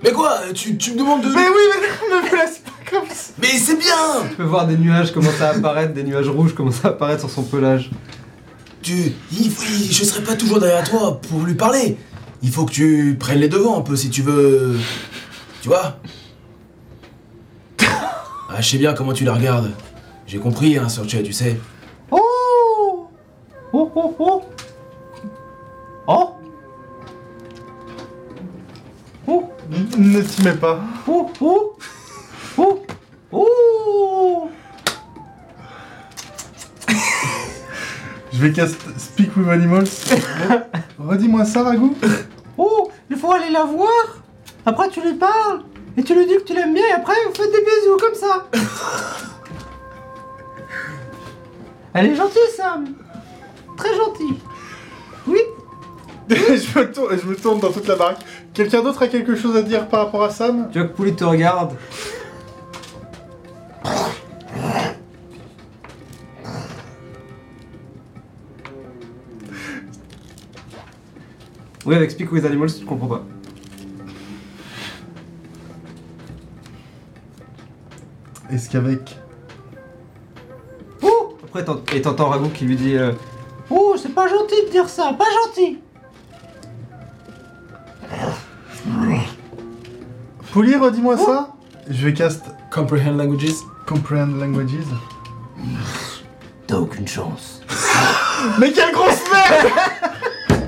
Mais quoi tu, tu me demandes de. Mais oui, mais ne me laisse pas comme ça. Mais c'est bien Tu peux voir des nuages commencer à apparaître, des nuages rouges commencer à apparaître sur son pelage. Tu. il il- je serai pas toujours derrière toi pour lui parler. Il faut que tu prennes les devants un peu si tu veux. Tu vois? Ah, je sais bien comment tu la regardes. J'ai compris, hein, sur tu sais. Oh Oh oh oh Oh Oh Ne t'y mets pas. Oh oh Oh Oh Je vais cast Speak with Animals. Redis-moi ça, Ragout. Oh Il faut aller la voir Après tu lui parles Et tu lui dis que tu l'aimes bien et après vous faites des bisous comme ça Elle est gentille Sam Très gentille Oui je, me tourne, je me tourne dans toute la baraque. Quelqu'un d'autre a quelque chose à dire par rapport à Sam? Tu vois que Poulie te regarde Oui, avec Speak with Animals, tu comprends pas. Est-ce qu'avec. Oh Après, et t'entends Ragout qui lui dit euh, Oh, c'est pas gentil de dire ça, pas gentil Pouli, redis-moi ça. Je vais cast Comprehend languages Comprehend Languages. T'as aucune chance. Mais quelle grosse merde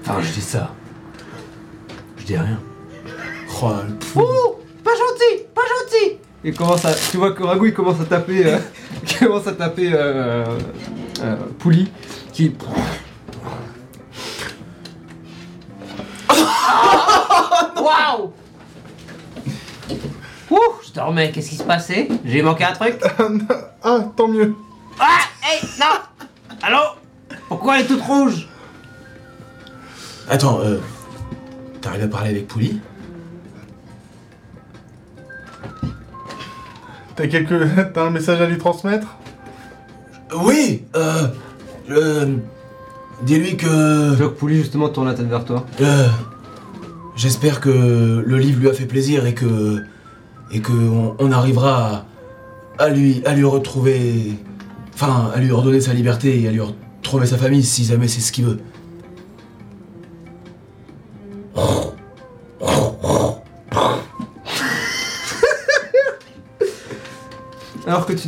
Enfin, je dis ça. Je dis rien. Oh, le p- Oh Pas gentil Pas Il commence à... Tu vois que Ragout, il commence à taper... euh, il commence à taper... Euh, euh, Pouli, qui... Waouh! Ouh, je dormais, qu'est-ce qui se passait? J'ai manqué un truc? Ah, tant mieux. Ah Hey Non! Allô? Pourquoi elle est toute rouge? Attends, euh. T'arrives à parler avec Pouli? T'as quelque... T'as un message à lui transmettre? Oui, euh. euh, Dis-lui que. que Pouli justement tourne la tête vers toi. euh, J'espère que le livre lui a fait plaisir et que. Et que on, on arrivera à, à lui, à lui retrouver. Enfin, à lui redonner sa liberté et à lui retrouver sa famille si jamais c'est ce qu'il veut.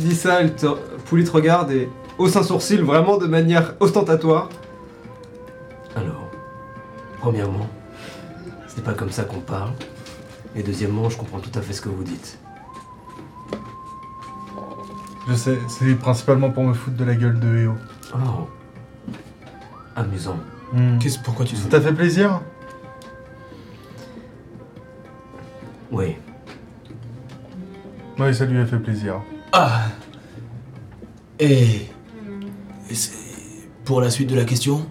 Dis ça, elle te... Pouli te regarde et hausse un sourcil vraiment de manière ostentatoire. Alors, premièrement, c'est pas comme ça qu'on parle. Et deuxièmement, je comprends tout à fait ce que vous dites. Je sais, c'est principalement pour me foutre de la gueule de Eo. Oh, amusant. Hmm. Qu'est-ce, pourquoi tu te Ça t'a fait plaisir? Oui, Oui, ça lui a fait plaisir. Ah Et. et c'est- pour la suite de la question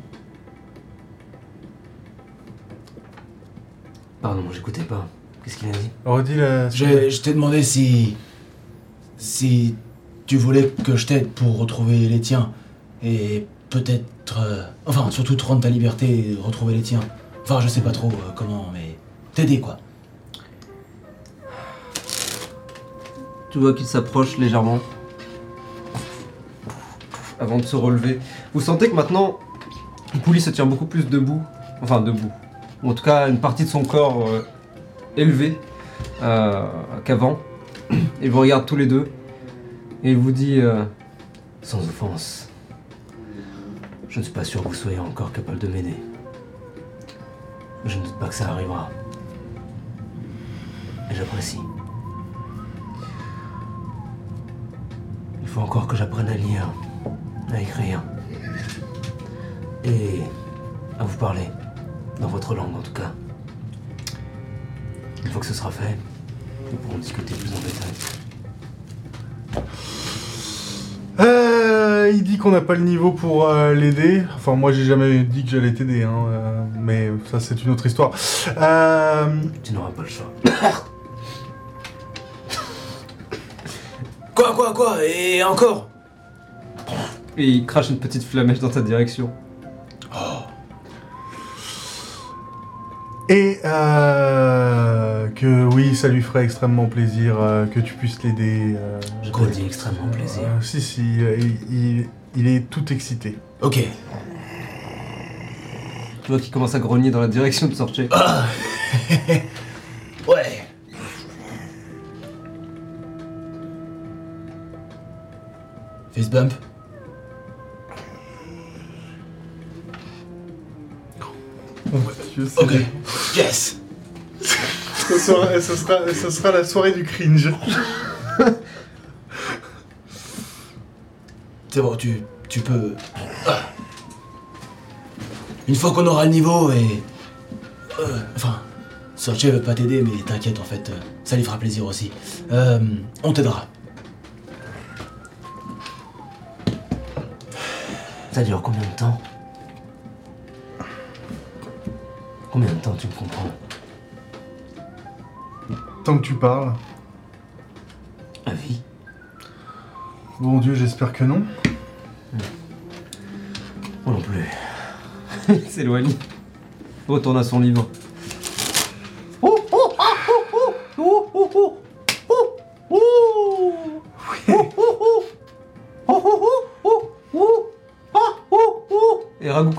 pardon, j'écoutais pas. Qu'est-ce qu'il a dit Redis la... Je, je t'ai demandé si. si tu voulais que je t'aide pour retrouver les tiens. Et peut-être. euh, enfin, surtout te rendre ta liberté et retrouver les tiens. Enfin, je sais pas trop euh, comment, mais. t'aider quoi. Tu vois qu'il s'approche légèrement. Avant de se relever. Vous sentez que maintenant, Pouli se tient beaucoup plus debout. Enfin, debout. ou en tout cas une partie de son corps euh, élevée euh, qu'avant. Il vous regarde tous les deux et il vous dit euh, sans offense. Je ne suis pas sûr que vous soyez encore capable de m'aider. Je ne doute pas que ça arrivera. Et j'apprécie. Faut encore que j'apprenne à lire, à écrire. Et à vous parler. Dans votre langue en tout cas. Une fois que ce sera fait, nous pourrons discuter plus en détail. Euh, il dit qu'on n'a pas le niveau pour euh, l'aider. Enfin, moi, j'ai jamais dit que j'allais t'aider, hein, euh, mais ça, c'est une autre histoire. Euh, Tu n'auras pas le choix. Quoi, quoi, quoi Et encore Et il crache une petite flamèche dans ta direction. et euh, que oui, ça lui ferait extrêmement plaisir euh, que tu puisses l'aider. euh, Je te le dis extrêmement plaisir. euh, si, si, euh, il, il- il est tout excité. Ok. Tu vois qu'il commence à grogner dans la direction de Sorche. Ouais. Face bump Oh Dieu, Ok. Yes Ce sera, ce, sera, ce sera la soirée du cringe. C'est bon, tu, tu peux. Ah. Une fois qu'on aura le niveau et. euh, enfin, Sorche veut pas t'aider, mais t'inquiète, en fait, euh, ça lui fera plaisir aussi. Euh, on t'aidera. Ça dure combien de temps Combien de temps tu me comprends Tant que tu parles. À vie Bon Dieu, j'espère que non. Moi non plus. Il s'éloigne. Retourne à son livre.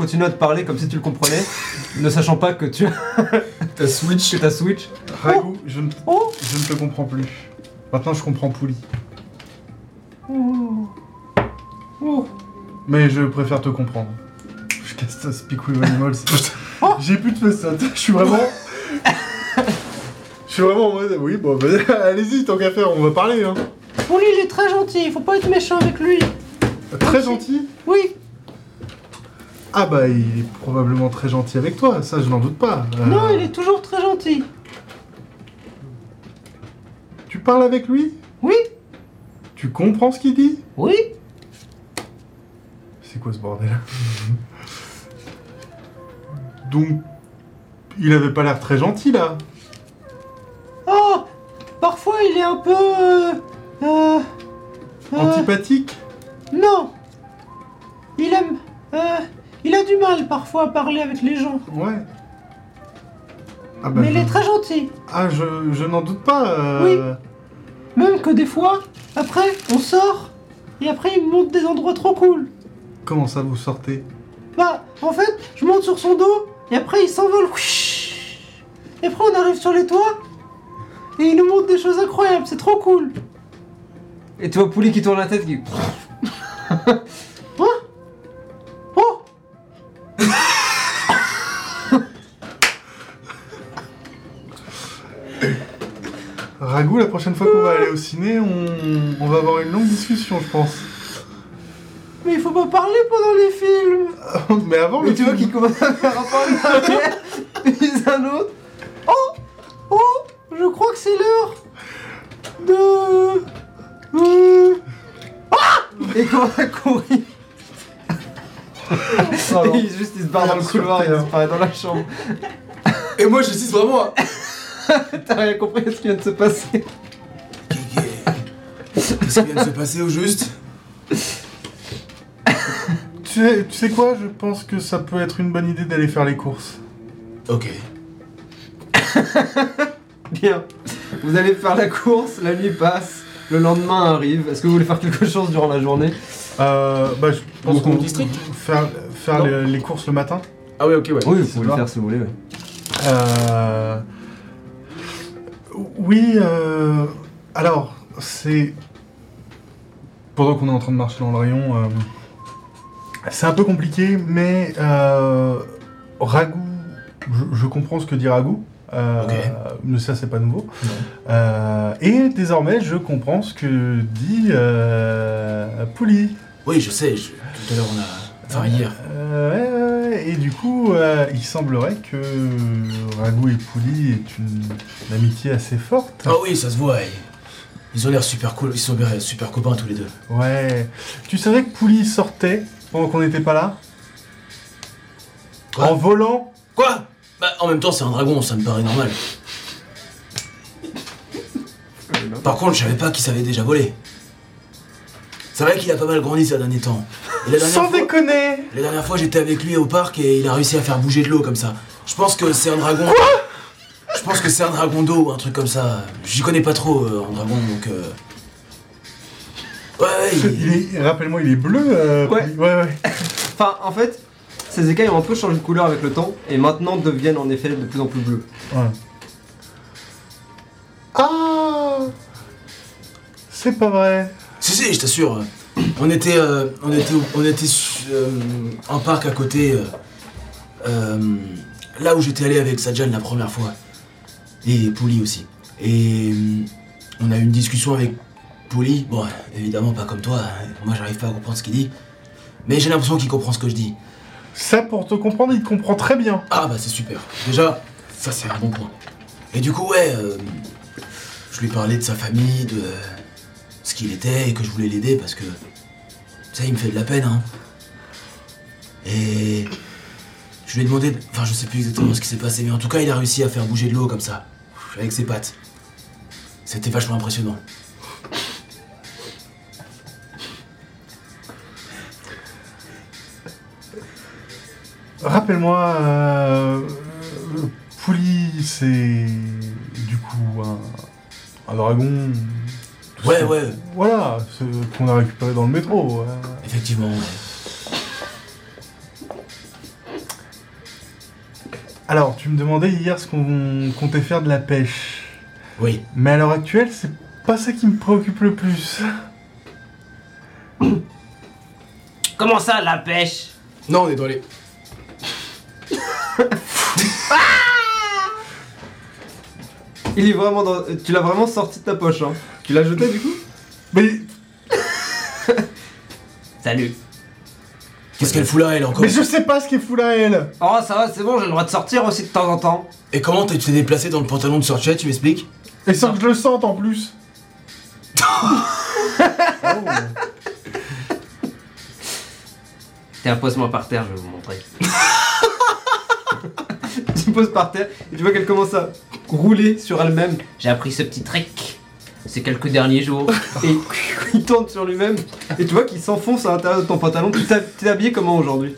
Et Ragout continue à te parler comme si tu le comprenais, ne sachant pas que tu T'as switch que ta Switch. Ragout, je ne, Oh, je ne te comprends plus. Maintenant, je comprends Pouli. oh, oh. Mais je préfère te comprendre. Je casse ta Speak with Animals. J'ai plus de ça. Je suis vraiment. Je suis vraiment en mode. Oui, bon, bah, allez-y, tant qu'à faire, on va parler. Hein. Pour lui, il est très gentil, il faut pas être méchant avec lui. Très gentil? Oui, Ah bah, il est probablement très gentil avec toi, ça je n'en doute pas. Euh, non, il est toujours très gentil. Tu parles avec lui? Oui, Tu comprends ce qu'il dit? Oui. C'est quoi ce bordel? Donc, il avait pas l'air très gentil là. Oh, parfois il est un peu... Euh, euh, euh, Antipathique? Non. Il aime... Euh, il a du mal parfois à parler avec les gens. Ouais. Ah bah, mais il est très gentil. Ah, je, je n'en doute pas. euh, Même que des fois, après, on sort, et après il me montre des endroits trop cool. Comment ça vous sortez? Bah, en fait, je monte sur son dos, et après il s'envole. Et après on arrive sur les toits, et il nous montre des choses incroyables, c'est trop cool. Et tu vois Pouli qui tourne la tête qui... Ragout, la prochaine fois qu'on va aller au ciné, on, on va avoir une longue discussion, je pense. Mais il faut pas parler pendant les films Mais avant le Mais tu vois film- qu'il commence à faire un pas en arrière, puis un autre. Oh Oh Je crois que c'est l'heure de... Euh, Ah Et il commence à courir. Et il, juste il se barre dans le couloir et il disparaît dans la chambre. Et moi, j'assiste vraiment à. T'as rien compris à ce qui vient de se passer. Qu'est-ce qui vient de se passer au juste? Tu sais, tu sais quoi? Je pense que ça peut être une bonne idée d'aller faire les courses. Ok. Bien. Vous allez faire la course, la nuit passe, le lendemain arrive. Est-ce que vous voulez faire quelque chose durant la journée? Euh, bah, je pense qu'on de districts faire, faire Non. les, les courses le matin. Ah ouais, ok, ouais. Oui, vous pouvez le faire si vous voulez. ouais. Euh, Oui, euh, alors, c'est... Pendant qu'on est en train de marcher dans le rayon, euh, c'est un peu compliqué, mais euh, Ragout, je, je comprends ce que dit Ragout, euh, mais ça c'est pas nouveau. Et désormais, je comprends ce que dit Pouli. Oui, je sais, je- tout à l'heure on a. Enfin, hier. Euh, ouais, ouais, ouais. Et du coup, euh, il semblerait que Ragout et Pouli aient une, une amitié assez forte. Ah oui, ça se voit. Ils ont l'air super cool, ils sont bien super copains tous les deux. Ouais. Tu savais que Pouli sortait pendant qu'on n'était pas là? Quoi? En volant? Quoi? Bah, en même temps, c'est un dragon, ça me paraît normal. Par contre, je savais pas qu'il savait déjà voler. C'est vrai qu'il a pas mal grandi ces derniers temps. Sans fois, déconner la dernière fois, j'étais avec lui au parc et il a réussi à faire bouger de l'eau comme ça. Je pense que c'est un dragon. Quoi? Je pense que c'est un dragon d'eau ou un truc comme ça. J'y connais pas trop euh, en dragon donc. euh, Ouais, ouais, il- Il est- Rappelle-moi, il est bleu euh, Ouais. Ouais, ouais. Enfin, en fait, ces écailles ont un peu changé de couleur avec le temps et maintenant deviennent en effet de plus en plus bleus. Ouais. Ah C'est pas vrai. Si, si, je t'assure. On était, euh, on était, on était euh, en parc à côté, euh, là où j'étais allé avec Sajan la première fois. Et Pouli aussi. Et on a eu une discussion avec Pouli. Bon, évidemment pas comme toi. Moi, j'arrive pas à comprendre ce qu'il dit. Mais j'ai l'impression qu'il comprend ce que je dis. Ça, pour te comprendre, il te comprend très bien. Ah bah c'est super. Déjà, ça c'est un bon point. Et du coup, ouais, euh, je lui parlais de sa famille, de ce qu'il était et que je voulais l'aider parce que ça, il me fait de la peine, hein. Et je lui ai demandé, de- enfin je sais plus exactement ce qui s'est passé, mais en tout cas, il a réussi à faire bouger de l'eau comme ça, avec ses pattes. C'était vachement impressionnant. Rappelle-moi, euh, Pouli, c'est du coup un, un dragon. Ouais, ouais, Voilà, ce qu'on a récupéré dans le métro. euh. effectivement. ouais. Alors, tu me demandais hier ce qu'on comptait faire de la pêche. Oui. Mais à l'heure actuelle, c'est pas ça qui me préoccupe le plus. Comment ça, la pêche? Non, on est dans les. Il est vraiment dans... Tu l'as vraiment sorti de ta poche, hein. Tu l'as jeté du coup? Mais, Salut. Qu'est-ce qu'elle fout là, elle encore? Mais je sais pas ce qui est fou là, elle. Oh, ça va, c'est bon, j'ai le droit de sortir aussi de temps en temps. Et comment t'es- tu t'es déplacé dans le pantalon de Sorchet, tu m'expliques? Et sans que je le sente en plus. Tiens, pose-moi par terre, je vais vous montrer. tu poses par terre et tu vois qu'elle commence à rouler sur elle-même. J'ai appris ce petit trick ces quelques derniers jours. Et il tourne sur lui-même. Et tu vois qu'il s'enfonce à l'intérieur de ton pantalon. Tu t'es habillé comment aujourd'hui?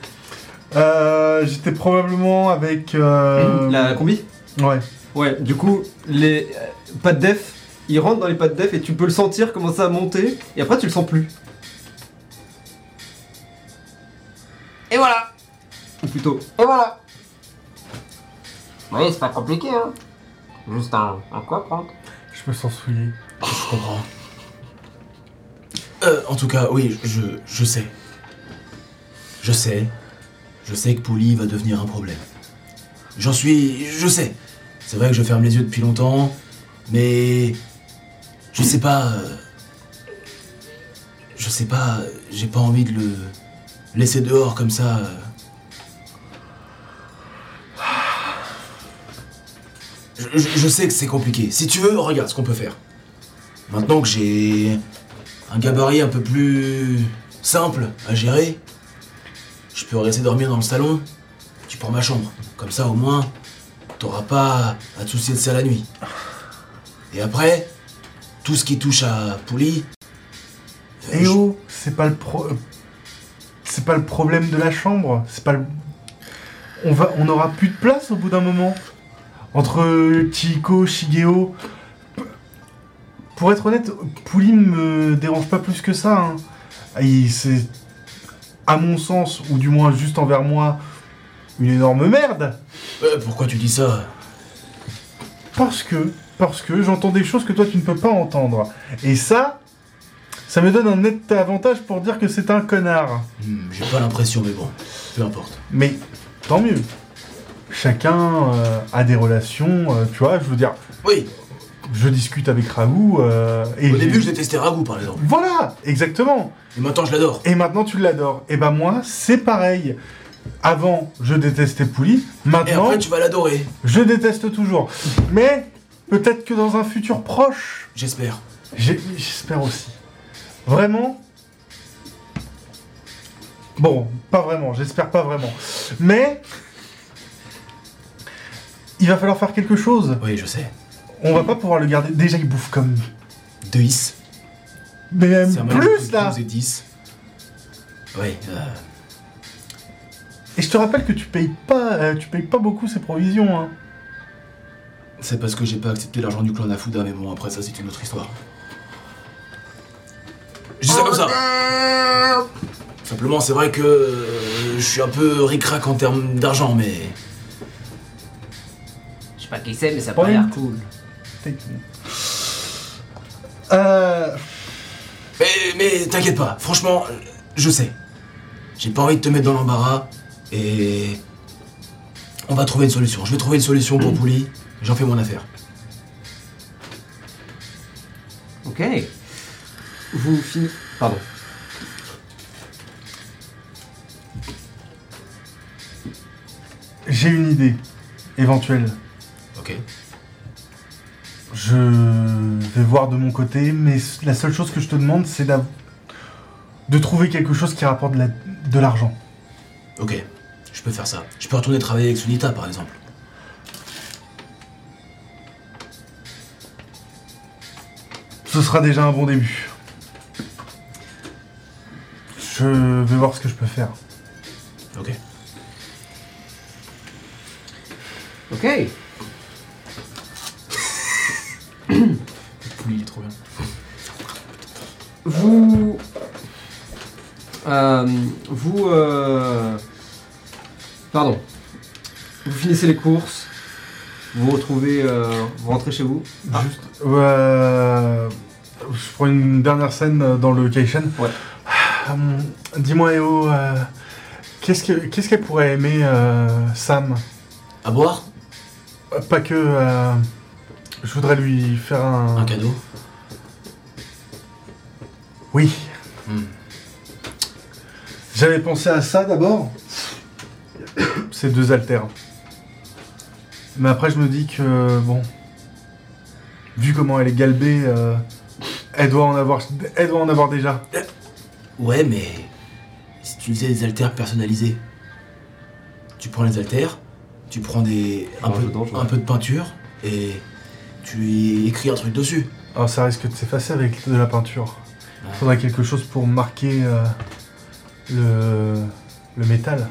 Euh, J'étais probablement avec. euh, La combi? Ouais. Ouais, du coup, les euh, pas de def, il rentre dans les pattes def et tu peux le sentir commencer à monter. Et après, tu le sens plus. Et voilà Ou plutôt, et voilà Oui, c'est pas compliqué, hein. Juste un, un quoi prendre? Je me sens souillé. Je comprends. Euh, en tout cas, oui, je, je sais. Je sais. Je sais que Pouli va devenir un problème. J'en suis. Je sais. C'est vrai que je ferme les yeux depuis longtemps, mais. Je sais pas. euh, Je sais pas. J'ai pas envie de le laisser dehors comme ça. je sais que c'est compliqué. Si tu veux, regarde ce qu'on peut faire. Maintenant que j'ai un gabarit un peu plus simple à gérer, je peux rester dormir dans le salon. Tu prends ma chambre. Comme ça, au moins, t'auras pas à te soucier de ça la nuit. Et après, tout ce qui touche à Pouli. Eh je- oh, c'est pas le pro... C'est pas le problème de la chambre, c'est pas le... On va... On aura plus de place au bout d'un moment? Entre Chihiko, Shigeo... Pour être honnête, Pouli me dérange pas plus que ça. hein. Il- C'est... À mon sens, ou du moins juste envers moi, une énorme merde. Euh, pourquoi tu dis ça? Parce que, parce que j'entends des choses que toi tu ne peux pas entendre. Et ça, ça me donne un net avantage pour dire que c'est un connard. Hmm, J'ai pas l'impression, mais bon, peu importe. Mais tant mieux. Chacun euh, a des relations, euh, tu vois, je veux dire, Oui, je discute avec Raoult euh, et... au début je détestais Ragout par exemple. Voilà, exactement. Et maintenant je l'adore. Et maintenant tu l'adores. Et ben moi, c'est pareil. Avant, je détestais Pouli. Et Maintenant, après tu vas l'adorer, je déteste toujours. Mais peut-être que dans un futur proche, j'espère. j'ai- j'espère aussi. Vraiment? Bon, pas vraiment, j'espère pas vraiment. Mais il va falloir faire quelque chose. Oui, je sais. On va pas pouvoir le garder. Déjà, il bouffe comme. 10. Mais même C'est un plus de là 12 et 10. Oui, euh, Et je te rappelle que tu payes pas, euh, tu payes pas beaucoup ces provisions. Hein. c'est parce que j'ai pas accepté l'argent du clan Nafuda, mais bon, après ça c'est une autre histoire. Je dis ça comme ça. Simplement, c'est vrai que euh, je suis un peu ric-rac en termes d'argent, mais. Je sais pas qui c'est, mais ça a Point. pas l'air cool. Euh, Mais, mais t'inquiète pas, franchement, je sais. J'ai pas envie de te mettre dans l'embarras et. On va trouver une solution. Je vais trouver une solution pour Pouli. J'en fais mon affaire. Ok. Vous finissez. Pardon. J'ai une idée éventuelle. Ok. Je vais voir de mon côté, mais la seule chose que je te demande, c'est de trouver quelque chose qui rapporte de la- de l'argent. Ok. Je peux faire ça. Je peux retourner travailler avec Sunita par exemple. Ce sera déjà un bon début. Je vais voir ce que je peux faire. Ok. Ok. Trop bien. Vous. Euh, vous. euh, Pardon. Vous finissez les courses. Vous vous retrouvez. euh, vous rentrez chez vous. Ah. Juste, euh, je prends une dernière scène dans le Keishen. Ouais. Hum, Dis-moi, Eo, euh, qu'est-ce que- qu'est-ce qu'elle pourrait aimer, euh, Sam? À boire? Euh, Pas que. euh, je voudrais lui faire un. Un cadeau Oui. Hmm. J'avais pensé à ça d'abord. Ces deux haltères. Mais après, je me dis que, bon. Vu comment elle est galbée, euh, elle, doit en avoir, elle doit en avoir déjà. Ouais, mais. Si tu faisais des haltères personnalisés, tu prends les haltères, tu prends des. un, peu, un peu de peinture et tu écris un truc dessus. Alors, ça risque de s'effacer avec de la peinture. Il faudrait quelque chose pour marquer euh, le, le métal.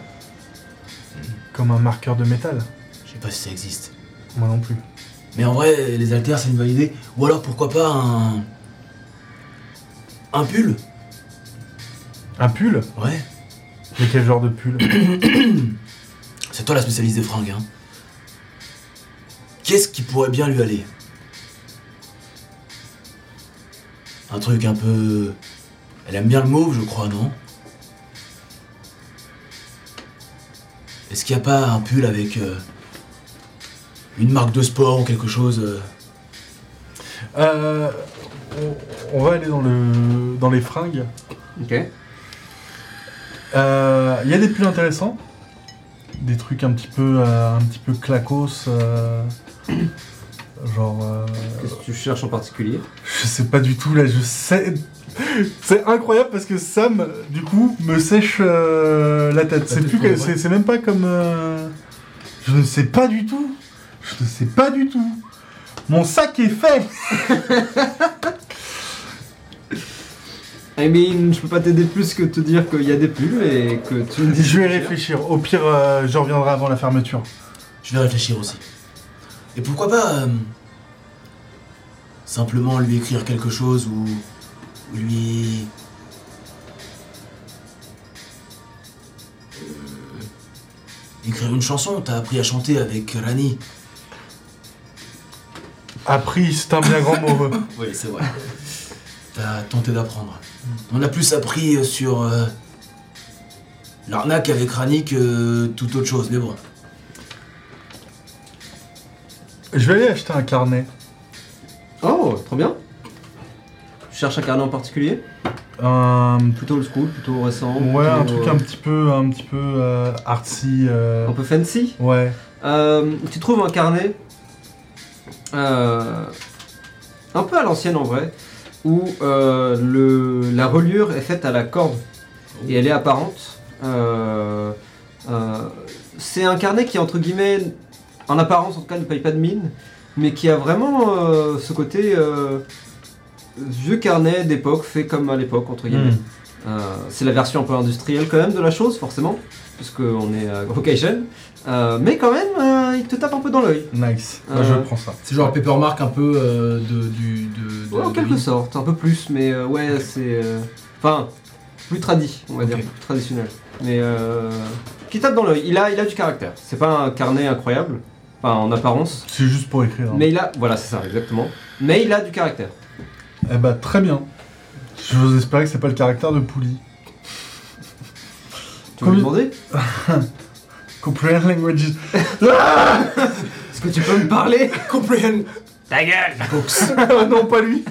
Comme un marqueur de métal. Je sais pas si ça existe. Moi non plus. Mais en vrai, les haltères, c'est une bonne idée. Ou alors, pourquoi pas un. Un pull Un pull? Ouais. Mais quel genre de pull? C'est toi la spécialiste des fringues, hein. Qu'est-ce qui pourrait bien lui aller? Un truc un peu. Elle aime bien le mauve, je crois, non? Est-ce qu'il n'y a pas un pull avec euh, une marque de sport ou quelque chose euh? Euh, on, on va aller dans, le, dans les fringues. Ok. Euh, Il y a des pulls intéressants. Des trucs un petit peu, euh, un petit peu clacos. Genre. euh, Qu'est-ce que tu cherches en particulier je sais pas du tout là, je sais. C'est incroyable parce que Sam, du coup, me sèche euh, la tête. C'est plus que- même pas comme. euh, Je ne sais pas du tout. Je ne sais pas du tout. Mon sac est fait. I mean, je peux pas t'aider plus que te dire qu'il y a des pulls et que tu me dis. Je vais réfléchir. Au pire, euh, je reviendrai avant la fermeture. Je vais réfléchir aussi. Et pourquoi pas euh, simplement lui écrire quelque chose ou ou lui euh, écrire une chanson, t'as appris à chanter avec Rani. Appris, c'est un bien grand mot. Oui, c'est vrai. T'as tenté d'apprendre. On a plus appris sur euh, l'arnaque avec Rani que toute autre chose, mais bon. Je vais aller acheter un carnet. Oh, trop bien. Tu cherches un carnet en particulier? Un... Plutôt old school, plutôt récent Ouais, un plutôt, truc euh, un petit peu, un petit peu euh, artsy. euh, un peu fancy? Ouais. Euh, tu trouves un carnet euh, un peu à l'ancienne en vrai, où euh, le, la reliure est faite à la corde et elle est apparente. Euh, euh, c'est un carnet qui entre guillemets, en apparence en tout cas, ne paye pas de mine, mais qui a vraiment euh, ce côté euh, vieux carnet d'époque, fait comme à l'époque entre guillemets. Hmm. Euh, c'est la version un peu industrielle quand même de la chose, forcément, puisqu'on est à. Euh, mais quand même, euh, il te tape un peu dans l'œil. Nice. Bah, je prends ça. C'est genre Papermark un peu euh, de, du, de, de- Ouais, en quelque sorte, un peu plus, mais euh, ouais, c'est. euh, Enfin, plus tradi, on va dire, plus traditionnel. Mais euh, qui tape dans l'œil. Il a, il a du caractère. C'est pas un carnet incroyable, enfin en apparence, C'est juste pour écrire. hein. mais il a. Voilà, c'est ça, exactement. Mais il a du caractère. Eh bah, très bien. Je vous espérer que c'est pas le caractère de Pouli. Tu veux lui Combien- demander? Comprehend languages. Est-ce que tu peux me parler? Comprehend Ta gueule books. Ah non, pas lui.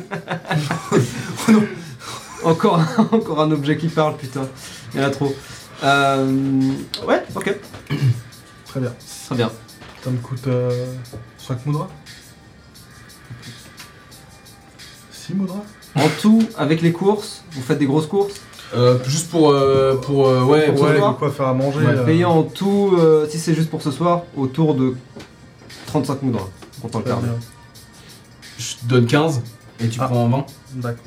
encore, un- encore un objet qui parle, putain. Il y en a trop. Euh, ouais, ok, Très bien. très bien. Ça me coûte euh, 5 moudras 6 moudras En tout, avec les courses, vous faites des grosses courses. Euh, juste pour, euh, pour euh, ouais, Pour Ouais, de quoi faire à manger. Ouais, euh, Payé en tout, euh, si c'est juste pour ce soir, autour de 35 moudras. Comptant le carnet. je te donne 15 et tu Ah. prends 20. D'accord.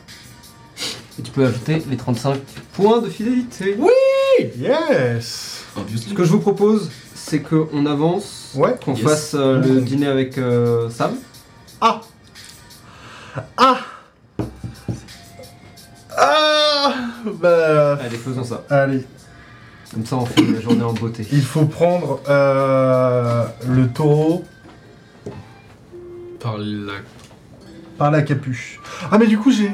Et tu peux ajouter les 35 points de fidélité. Yes Ce que je vous propose, c'est qu'on avance, Ouais. qu'on Yes. fasse euh, le dîner avec euh, Sam. Ah Ah Ah Bah... Allez, faisons ça. Allez, Comme ça, on fait la journée en beauté. il faut prendre euh, le taureau Par la... par la capuche. Ah mais du coup j'ai...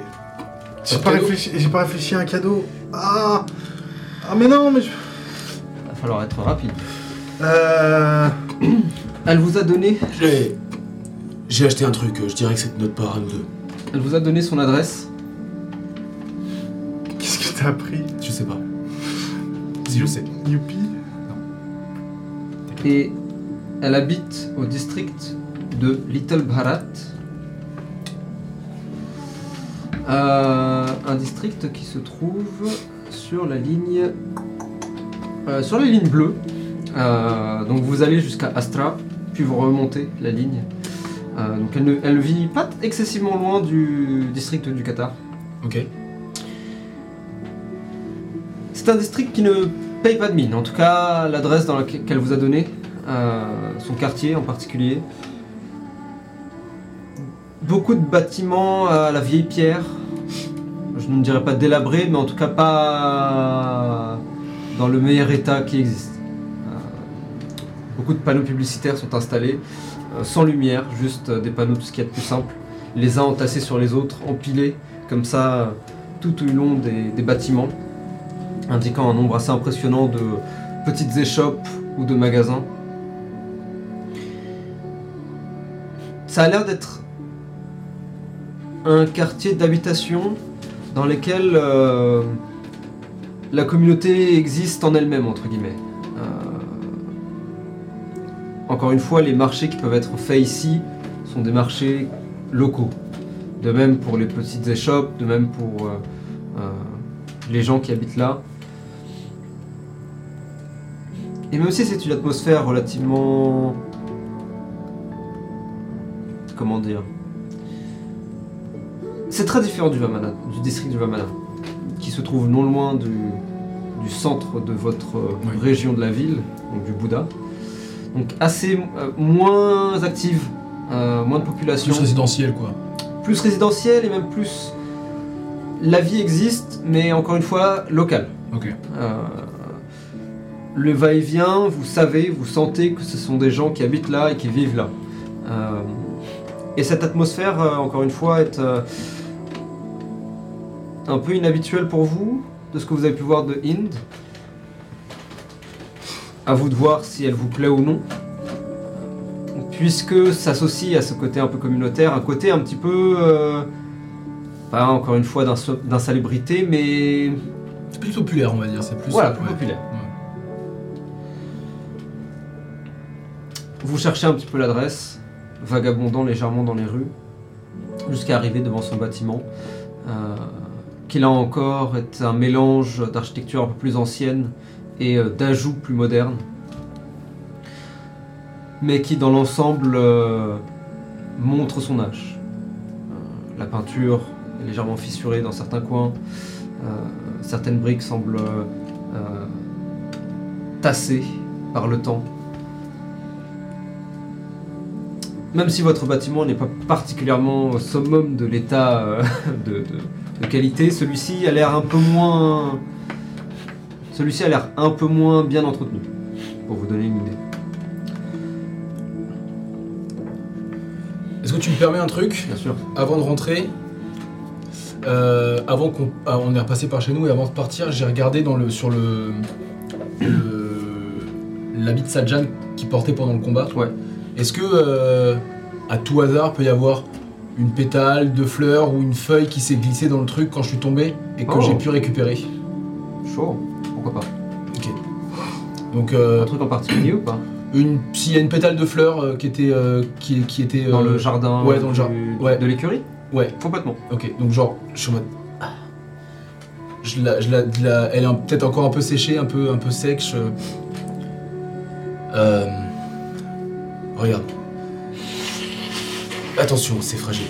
J'ai pas, réfléchi, j'ai pas réfléchi à un cadeau. Ah Ah mais non mais... je- Il va falloir être rapide. Euh... Elle vous a donné, J'ai... J'ai acheté un truc, je dirais que c'est de notre part à nous deux. elle vous a donné son adresse. Qu'est-ce que t'as appris Je sais pas. Si je sais. Youpi Et elle habite au district de Little Bharat. Euh, un district qui se trouve sur la ligne euh, sur la ligne bleue. Euh, donc vous allez jusqu'à Astra, puis vous remontez la ligne. Euh, donc elle ne elle vit pas excessivement loin du district du Qatar. Ok. C'est un district qui ne paye pas de mine. En tout cas, l'adresse dans laquelle qu'elle vous a donnée, euh, son quartier en particulier. Beaucoup de bâtiments à la vieille pierre. Je ne dirais pas délabrés, mais en tout cas pas dans le meilleur état qui existe. Beaucoup de panneaux publicitaires sont installés, euh, sans lumière, juste euh, des panneaux tout ce qu'il y a de plus simple, les uns entassés sur les autres, empilés, comme ça, euh, tout au long des- bâtiments indiquant un nombre assez impressionnant de petites échoppes ou de magasins. Ça a l'air d'être un quartier d'habitation dans lequel la communauté existe en elle-même, entre guillemets. Encore une fois, les marchés qui peuvent être faits ici sont des marchés locaux. De même pour les petites échoppes, de même pour euh, euh, les gens qui habitent là. Et même si c'est une atmosphère relativement... Comment dire C'est très différent du Vamana, du district du Vamana, qui se trouve non loin du, du centre de votre euh, Oui. région de la ville, donc du Bouddha. Donc assez euh, moins active, euh, moins de population Plus résidentiel, quoi. plus résidentiel et même plus la vie existe, mais encore une fois locale. Ok. Euh, le va-et-vient, vous savez, vous sentez que ce sont des gens qui habitent là et qui vivent là. Et cette atmosphère, encore une fois, est un peu inhabituelle pour vous, de ce que vous avez pu voir de Inde. À vous de voir si elle vous plaît ou non. Puisque s'associe à ce côté un peu communautaire, un côté un petit peu. euh, pas encore une fois d'insalubrité, mais C'est plus populaire, on va dire. C'est plus. voilà, ouais. plus populaire. Ouais. Vous cherchez un petit peu l'adresse, vagabondant légèrement dans les rues, jusqu'à arriver devant son bâtiment, euh, qui là encore est un mélange d'architecture un peu plus ancienne et euh, d'ajouts plus modernes, mais qui dans l'ensemble euh, montre son âge. Euh, la peinture est légèrement fissurée dans certains coins, certaines briques semblent tassées par le temps. Même si votre bâtiment n'est pas particulièrement au summum de l'état de qualité, celui-ci a l'air un peu moins. Celui-ci a l'air un peu moins bien entretenu, pour vous donner une idée. Est-ce que tu me permets un truc Bien sûr. avant de rentrer euh, Avant qu'on ah, on est repassé par chez nous et avant de partir, j'ai regardé dans le sur le le- l'habit de Sajan qui portait pendant le combat. Ouais. Est-ce que euh, à tout hasard peut y avoir une pétale de fleurs ou une feuille qui s'est glissée dans le truc quand je suis tombé et que Oh. j'ai pu récupérer? Chaud. Pourquoi pas Ok. Donc euh, Un truc en particulier ou pas une s'il y a une pétale de fleurs euh, qui était euh, qui, qui était Dans euh, le jardin ouais, dans le du- jardin. Ouais. de l'écurie Ouais. Complètement. Ok, donc genre, je suis en mode. ah. Je la, je la- je la- elle est un- peut-être encore un peu séchée, un peu, un peu sèche. euh. Euh, regarde. Attention, c'est fragile.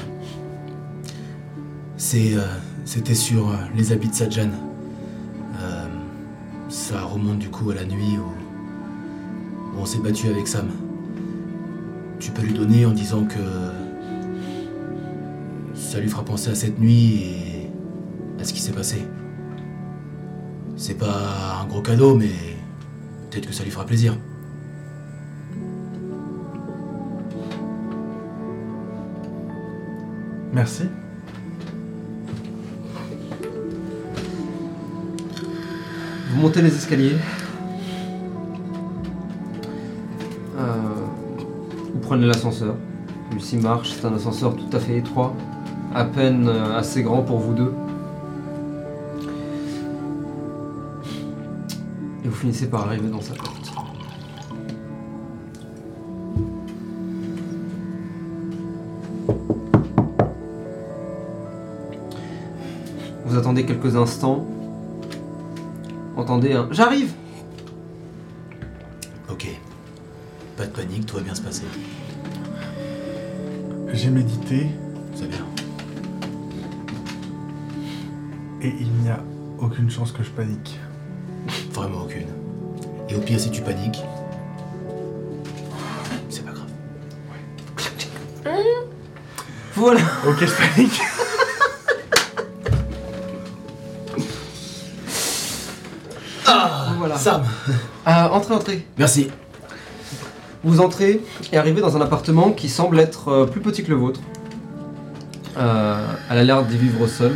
C'est, euh, c'était sur euh, les habits de Sajan. Remonte du coup à la nuit où on s'est battu avec Sam. Tu peux lui donner en disant que ça lui fera penser à cette nuit et à ce qui s'est passé. C'est pas un gros cadeau, mais peut-être que ça lui fera plaisir. Merci. Vous montez les escaliers. Euh, vous prenez l'ascenseur. Celui-ci marche, c'est un ascenseur tout à fait étroit, à peine euh, assez grand pour vous deux. Et vous finissez par arriver dans sa porte. Vous attendez quelques instants. Entendez un J'arrive Ok. Pas de panique, tout va bien se passer. J'ai médité C'est bien. et il n'y a aucune chance que je panique. Vraiment aucune. Et au pire, si tu paniques, c'est pas grave. Voilà Ok, je panique. Sam Euh, entrez, entrez. Merci. Vous entrez et arrivez dans un appartement qui semble être euh, plus petit que le vôtre. Euh, elle a l'air d'y vivre sol.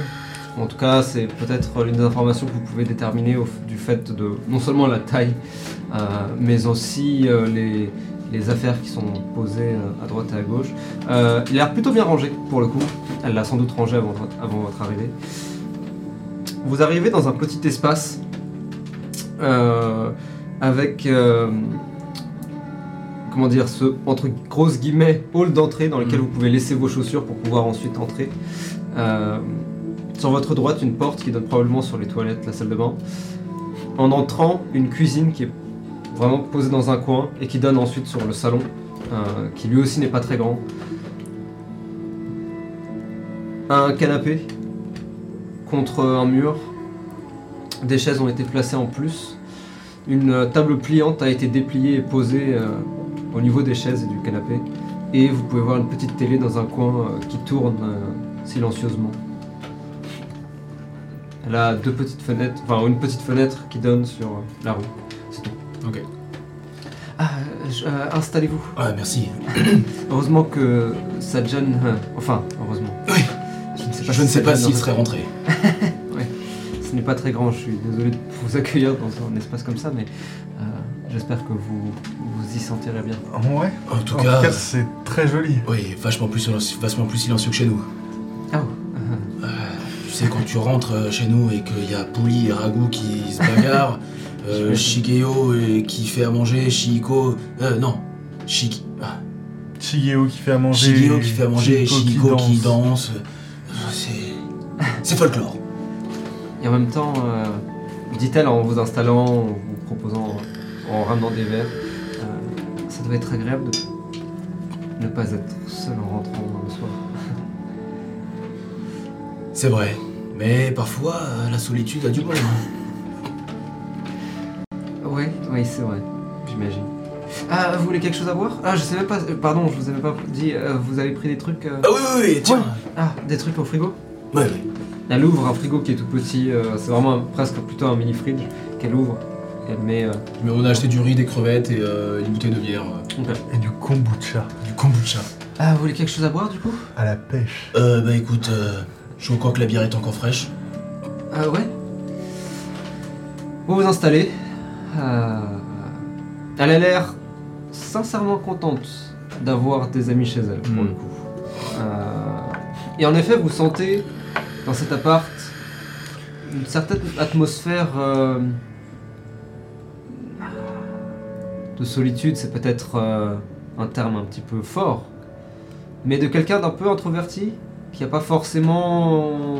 En tout cas, c'est peut-être l'une des informations que vous pouvez déterminer au du fait de non seulement la taille, mais aussi les, les affaires qui sont posées à droite et à gauche. Il a l'air plutôt bien rangé pour le coup. Elle l'a sans doute rangé avant votre arrivée. Vous arrivez dans un petit espace euh, avec euh, comment dire ce entre grosses guillemets hall d'entrée dans lequel Mhm. vous pouvez laisser vos chaussures pour pouvoir ensuite entrer. Euh, sur votre droite, une porte qui donne probablement sur les toilettes, la salle de bain. En entrant, une cuisine qui est vraiment posée dans un coin et qui donne ensuite sur le salon, qui lui aussi n'est pas très grand. Un canapé contre un mur. Des chaises ont été placées en plus. Une euh, table pliante a été dépliée et posée euh, au niveau des chaises et du canapé. Et vous pouvez voir une petite télé dans un coin euh, qui tourne euh, silencieusement. Elle a deux petites fenêtres, enfin une petite fenêtre qui donne sur euh, la rue. C'est tout. Ok. Ah, je- euh, installez-vous. Ah, merci. Heureusement que Sajan. euh, enfin, heureusement. Oui. Je ne sais pas, Je ne si sais pas Sajan s'il aurait- serait rentré. N'est pas très grand, je suis désolé de vous accueillir dans un espace comme ça, mais euh, j'espère que vous vous y sentirez bien. Ouais. En tout en cas, c'est très joli. oui, vachement plus, silencieux, vachement plus silencieux que chez nous. Ah, oh, euh, Tu sais, quand tu rentres euh, chez nous et qu'il y a Pouli et Ragout qui se bagarrent, euh, Shigeo et qui fait à manger, Shihiko. Euh, non. Shiki. ah, Shigeo qui fait à manger. Shigeo qui fait à manger, Shihiko qui danse. Euh, C'est. C'est folklore. Et en même temps, euh, dit-elle en vous installant, en vous proposant, en ramenant des verres, euh, ça doit être agréable de ne pas être seul en rentrant le soir. C'est vrai. Mais parfois, euh, la solitude a du bon. hein. Oui, oui, c'est vrai, j'imagine. Ah, vous voulez quelque chose à boire? Ah, je sais même pas, euh, pardon, je vous avais pas dit, euh, vous avez pris des trucs. Ah oui, oui, oui, tiens. Ah, des trucs au frigo? Ouais, ouais. Elle ouvre un frigo qui est tout petit, euh, c'est vraiment un- presque plutôt un mini fridge qu'elle ouvre. Elle met. euh, Mais on a acheté du riz, des crevettes et euh, une bouteille de bière. euh. Et du kombucha du kombucha. Ah, vous voulez quelque chose à boire du coup? À la pêche. Euh, bah écoute, euh, je crois que la bière est encore fraîche. Ah ouais? Vous vous installez. Euh, elle a l'air sincèrement contente d'avoir des amis chez elle, pour Mm. le coup. Euh, et en effet, vous sentez dans cet appart une certaine atmosphère euh, de solitude, c'est peut-être euh, un terme un petit peu fort, mais de quelqu'un d'un peu introverti, qui n'a pas forcément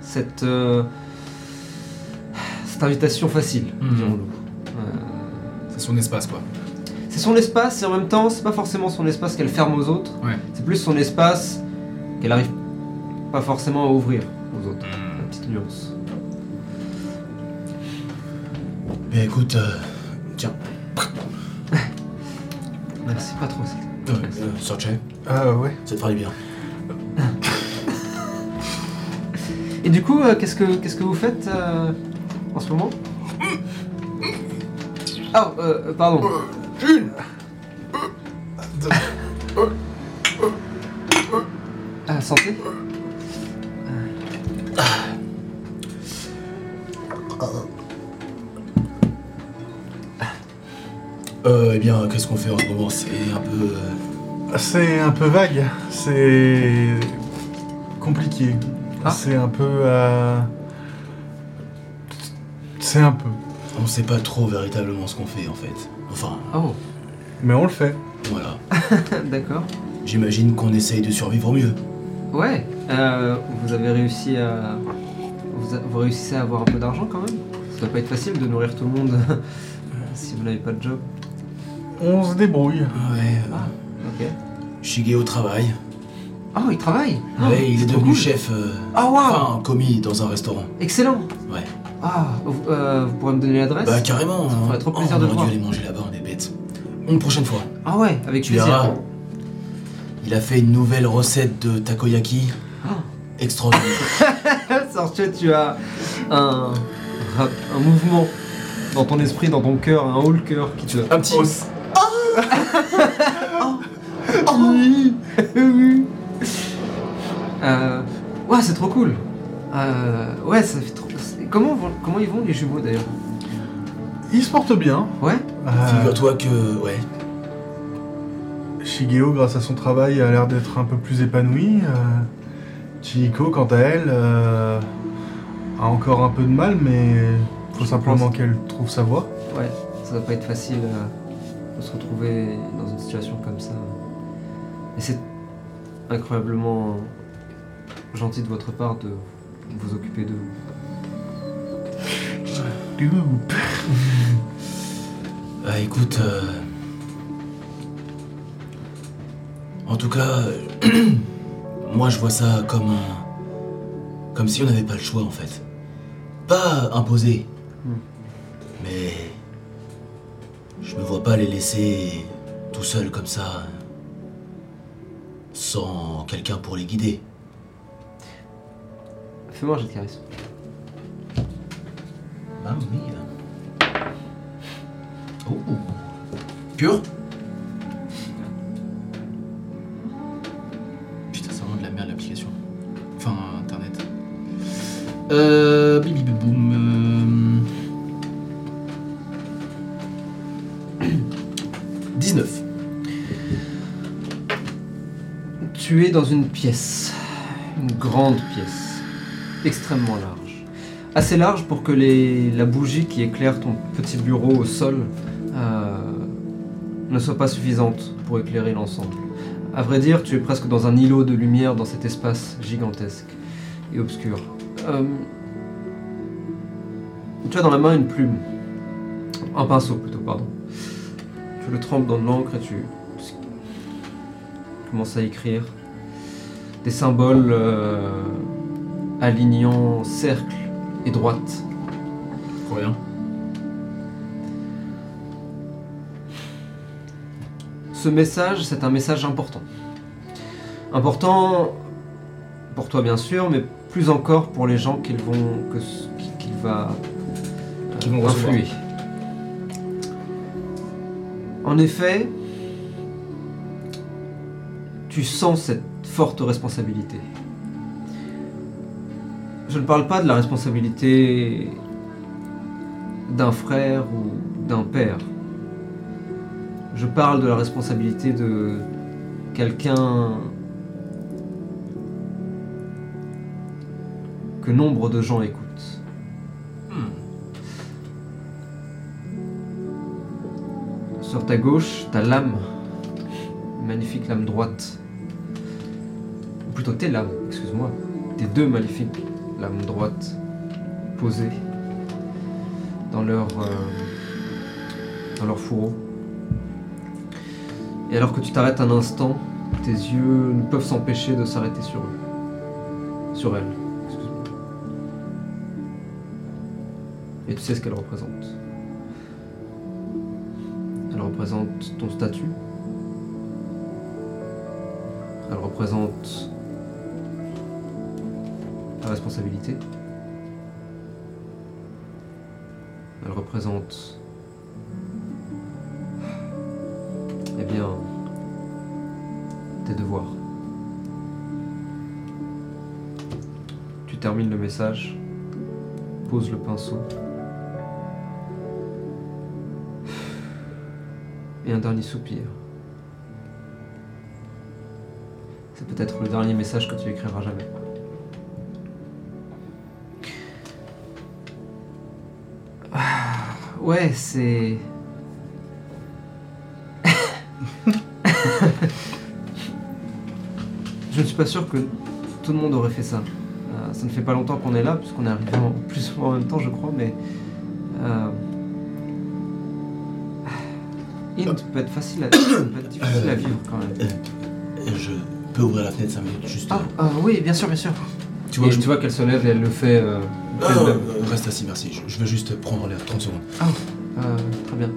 cette, euh, cette invitation facile, dirons-nous. Euh, C'est son espace, quoi. c'est son espace et en même temps, c'est pas forcément son espace qu'elle ferme aux autres. Ouais. C'est plus son espace qu'elle arrive pas forcément à ouvrir aux autres. Hmm. La petite nuance. Mais écoute, euh, tiens, Merci pas trop. euh, euh, Ah ouais. ça te fera du bien. Et du coup, euh, qu'est-ce que qu'est-ce que vous faites euh, en ce moment? Ah, euh, euh, pardon. Ah, santé Euh, eh bien, qu'est-ce qu'on fait en ce moment? C'est un peu. euh, C'est un peu vague. C'est compliqué. Ah. C'est un peu. euh, C'est un peu. on sait pas trop véritablement ce qu'on fait en fait. Enfin, Oh, Mais on le fait. voilà. d'accord. J'imagine qu'on essaye de survivre au mieux. Ouais, euh, vous avez réussi à. Vous, a- vous réussissez à avoir un peu d'argent quand même Ça doit pas être facile de nourrir tout le monde si vous n'avez pas de job. On se débrouille. Ouais, euh, Ah, ok. Shigeo travaille. Oh, il travaille ouais, il c'est est trop devenu cool. chef. euh, Ah, waouh Enfin, commis dans un restaurant. Excellent Ouais. Ah, vous, euh, vous pourrez me donner l'adresse Bah, carrément. Ça me hein. ferait trop plaisir Oh, de on le aurait voir. dû aller manger là-bas, on est bêtes. Une prochaine fois. Ah ouais, avec Tu plaisir. verras. Il a fait une nouvelle recette de takoyaki. Oh. Extraordinaire. Sorcier, tu as un, un mouvement dans ton esprit, dans ton cœur, un haut le cœur qui te... Un petit. Oui, oui. Euh, ouais, c'est trop cool. Euh, ouais, ça fait trop. c'est- Comment, vont- comment ils vont les jumeaux d'ailleurs? Il se porte bien. Ouais. Euh, Figure-toi que. Ouais. Shigeo, grâce à son travail, a l'air d'être un peu plus épanoui. Euh, Chihiko, quant à elle, euh, a encore un peu de mal, mais faut simplement qu'elle trouve sa voie. Ouais, ça doit pas être facile euh, de se retrouver dans une situation comme ça. Et c'est incroyablement gentil de votre part de vous occuper de vous. Bah écoute. euh, En tout cas. euh, Moi je vois ça comme un. Comme si on n'avait pas le choix en fait. Pas imposé. Hmm. Mais. Je me vois pas les laisser tout seuls comme ça. Sans quelqu'un pour les guider. Fais-moi un jet de charisme. Bah oui. Oh. Pur Putain, c'est vraiment de la merde l'application. Enfin, internet. Euh. Bibi boum. Tu es dans une pièce, une grande pièce, extrêmement large. Assez large pour que la bougie qui éclaire ton petit bureau au sol euh, ne soit pas suffisante pour éclairer l'ensemble. À vrai dire, tu es presque dans un îlot de lumière dans cet espace gigantesque et obscur. Euh, tu as dans la main une plume, un pinceau plutôt, pardon. Tu le trempes dans de l'encre et tu commences à écrire des symboles euh, alignant cercle et droite. Trop bien. Ce message, c'est un message important. Important pour toi bien sûr, mais plus encore pour les gens qu'il vont que qu'il va euh, Qu'ils vont recevoir. influer. En effet, tu sens cette forte responsabilité. Je ne parle pas de la responsabilité d'un frère ou d'un père. Je parle de la responsabilité de quelqu'un que nombre de gens écoutent. Hmm. Sur ta gauche, ta lame, magnifique lame droite. Plutôt tes lames, excuse-moi. Tes deux magnifiques lames droites posées dans leur, euh, dans leur fourreau. Et alors que tu t'arrêtes un instant, tes yeux ne peuvent s'empêcher de s'arrêter sur eux. Sur elle. Et tu sais ce qu'elle représente. Elle représente ton statut. Elle représente ta responsabilité. Elle représente eh bien, tes devoirs. Tu termines le message, poses le pinceau. Et un dernier soupir. C'est peut-être le dernier message que tu écriras jamais. Ouais, c'est. Je ne suis pas sûr que tout le monde aurait fait ça. Euh, ça ne fait pas longtemps qu'on est là, puisqu'on est arrivé en plus ou moins en même temps, je crois, mais. euh, Int peut être facile à, peut être difficile à vivre quand même. Euh, Je peux ouvrir la fenêtre 5 minutes, juste. Ah, ah, oui, bien sûr, bien sûr. Tu Tu vois, je tu vois qu'elle se lève et elle le fait. euh, Ah, non, reste assis, merci. Je, je veux juste prendre l'air 30 secondes. Euh, très bien.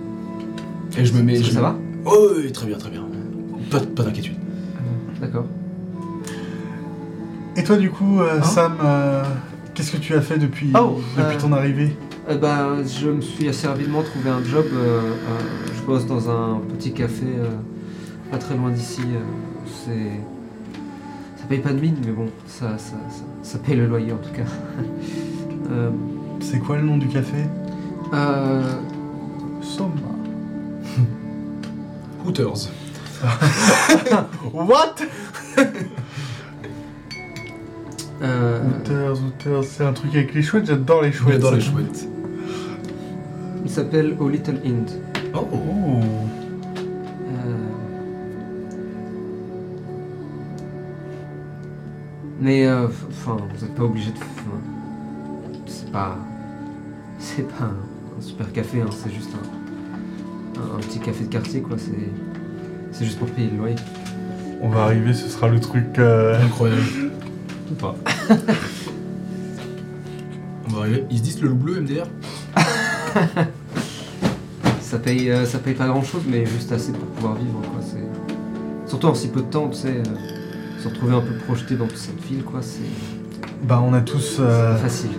Et je me mets. Je ça va Oh, oui, très bien, très bien. Pas, pas d'inquiétude. Euh, D'accord. Et toi, du coup, euh, Hein Sam, euh, qu'est-ce que tu as fait depuis, Oh, depuis euh, ton arrivée? Eh ben, je me suis assez rapidement trouvé un job. euh, euh, je bosse dans un petit café euh, pas très loin d'ici. euh, c'est. Paye pas de mine, mais bon, ça, ça, ça, ça paye le loyer en tout cas. Euh, C'est quoi le nom du café? Euh, Soma. Hooters. What? Euh, Hooters, Hooters, c'est un truc avec les chouettes, j'adore les chouettes. J'adore les chouettes. il s'appelle O Little Inde. Oh, Oh. Mais euh, enfin, vous n'êtes pas obligé de. c'est pas. C'est pas un, un super café, hein, c'est juste un, un, un petit café de quartier, quoi. C'est. C'est juste pour payer le loyer. On va arriver, ce sera le truc. euh, incroyable. Ou pas. On va arriver. Ils se disent le loup bleu, MDR Ça paye, euh, ça paye pas grand chose, mais juste assez pour pouvoir vivre, quoi. C'est. Surtout en si peu de temps, tu sais. Se retrouver un peu projeté dans toute cette ville, quoi. C'est Bah, on a tous. euh, facile.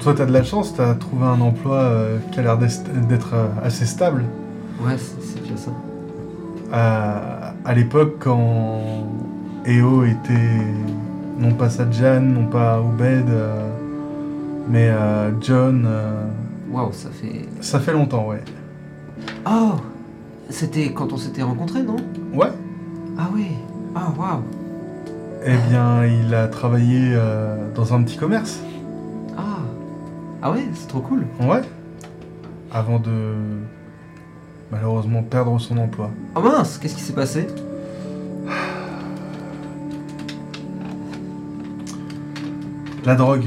Toi, t'as de la chance, t'as trouvé un emploi euh, qui a l'air d'être euh, assez stable. Ouais, c'est déjà ça. À, à l'époque, quand EO était non pas Sadjan, non pas Obed, euh, mais euh, John, Waouh, ça fait. ça fait longtemps, ouais. Oh C'était quand on s'était rencontrés, non? Ouais. Ah oui Ah waouh Eh bien, il a travaillé euh, dans un petit commerce. Ah Ah ouais, c'est trop cool. Ouais. Avant de malheureusement perdre son emploi. Oh mince, qu'est-ce qui s'est passé? La drogue.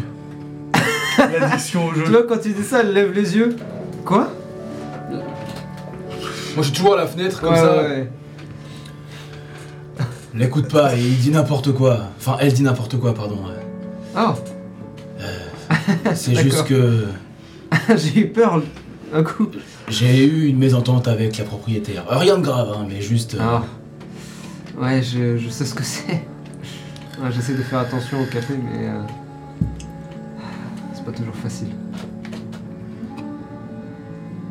L'addiction au jeu. Toi, quand tu dis ça, elle lève les yeux. Quoi? Moi, je suis toujours à la fenêtre comme Ouais, ça. ouais. L'écoute pas, il dit n'importe quoi. Enfin, elle dit n'importe quoi, pardon. Oh C'est D'accord. juste que J'ai eu peur un coup. j'ai eu une mésentente avec la propriétaire. Euh, Rien de grave, hein, mais juste. euh, Ah. Ouais, je, je sais ce que c'est. Ouais, J'essaie de faire attention au café, mais. euh, C'est pas toujours facile.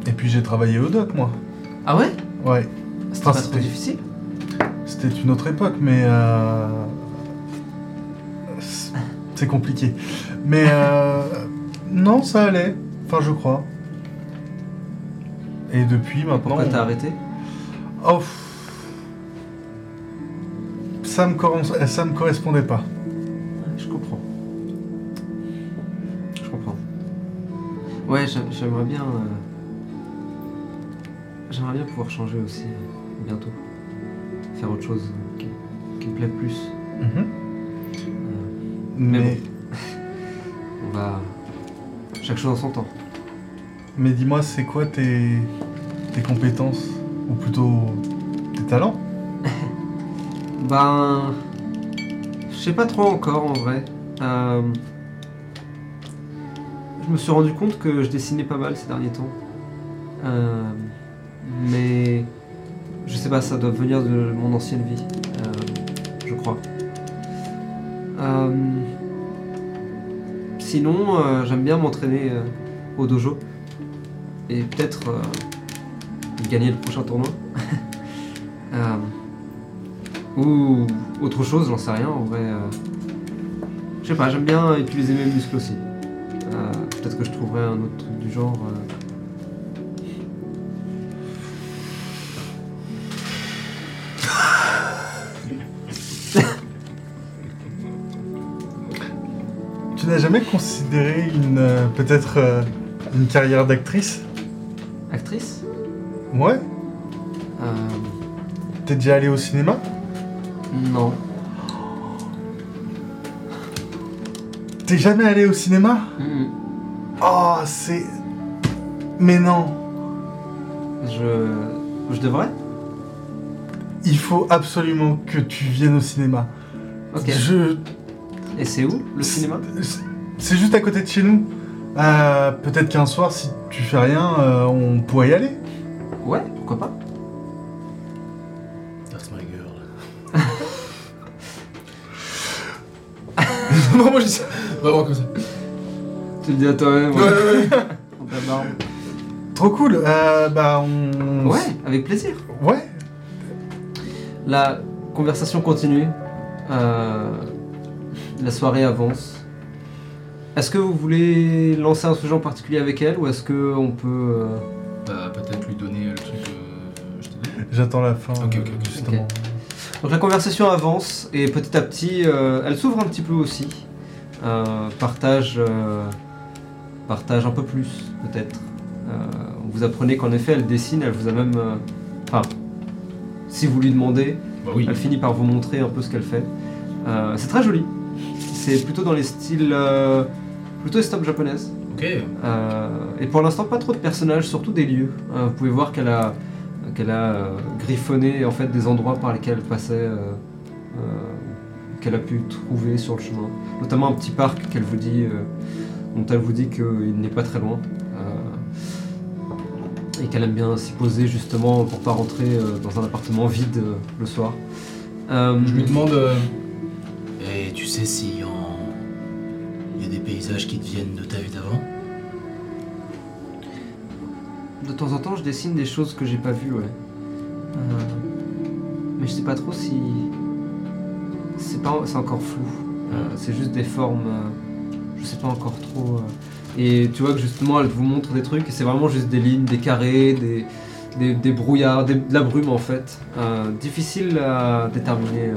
Et puis j'ai travaillé au doc, moi. Ah ouais? Ouais. C'était pas trop c'était- difficile? C'était une autre époque, mais euh, c'est- compliqué. Mais euh, non, ça allait. Enfin, je crois. Et depuis maintenant. Pourquoi t'as arrêté? Oh, ça me corrons- ça me correspondait pas. Je comprends. Je comprends. Ouais, j'a- j'aimerais bien. euh, J'aimerais bien pouvoir changer aussi euh, bientôt. Faire autre chose qui, qui me plaît plus. Mhm. Euh, Mais, Mais on va. Chaque chose en son temps. mais dis-moi, c'est quoi tes, tes compétences Ou plutôt tes talents? Ben. Je sais pas trop encore en vrai. Euh, Je me suis rendu compte que je dessinais pas mal ces derniers temps. Euh, sais pas, ça doit venir de mon ancienne vie. euh, Je crois. Euh, Sinon, euh, j'aime bien m'entraîner au dojo. Et peut-être gagner le prochain tournoi. Ou autre chose, j'en sais rien en vrai. Je sais pas, j'aime bien utiliser mes muscles aussi. Peut-être que je trouverai un autre truc du genre. Jamais considéré une euh, peut-être euh, une carrière d'actrice? Actrice? Ouais. Euh, T'es déjà allé au cinéma? Non. T'es jamais allé au cinéma? Oh, c'est. Mais non. Je. Je devrais Il faut absolument que tu viennes au cinéma. Ok. Je. Et c'est où le cinéma? C'est- juste à côté de chez nous. Euh, Peut-être qu'un soir, si tu fais rien, euh, on pourrait y aller. Ouais, pourquoi pas That's my girl. non, moi je dis ça. Vraiment comme ça. Tu le dis à toi-même. Ouais, ouais, ouais. Trop cool. Euh, bah, on. Ouais, avec plaisir. Ouais. La conversation continue. Euh, la soirée avance. Est-ce que vous voulez lancer un sujet en particulier avec elle ou est-ce que on peut euh, Bah, peut-être lui donner le truc. euh, je t'ai dit. J'attends la fin. Ok, ok, ok. euh, justement. Donc la conversation avance et petit à petit, euh, elle s'ouvre un petit peu aussi. Euh, partage, euh, partage un peu plus peut-être. Euh, vous apprenez qu'en effet elle dessine, elle vous a même... euh, Enfin, si vous lui demandez, Bah oui. elle finit par vous montrer un peu ce qu'elle fait. Euh, c'est très joli. C'est plutôt dans les styles... euh, plutôt stop japonaises. Ok. Euh, et pour l'instant, pas trop de personnages, surtout des lieux. Euh, vous pouvez voir qu'elle a, qu'elle a euh, griffonné en fait des endroits par lesquels elle passait, qu'elle a pu trouver sur le chemin. Notamment un petit parc qu'elle vous dit, dont elle vous dit qu'il n'est pas très loin. et qu'elle aime bien s'y poser justement pour pas rentrer dans un appartement vide le soir. Je lui demande. Et tu sais si paysages qui te viennent de ta vie d'avant De temps en temps, je dessine des choses que j'ai pas vues, ouais. Euh, mais je sais pas trop si. C'est pas, c'est encore flou. Euh, c'est juste des formes. euh, je sais pas encore trop. Et tu vois que justement, elle vous montre des trucs et c'est vraiment juste des lignes, des carrés, des, des, des brouillards, des- de la brume en fait. Difficile à déterminer.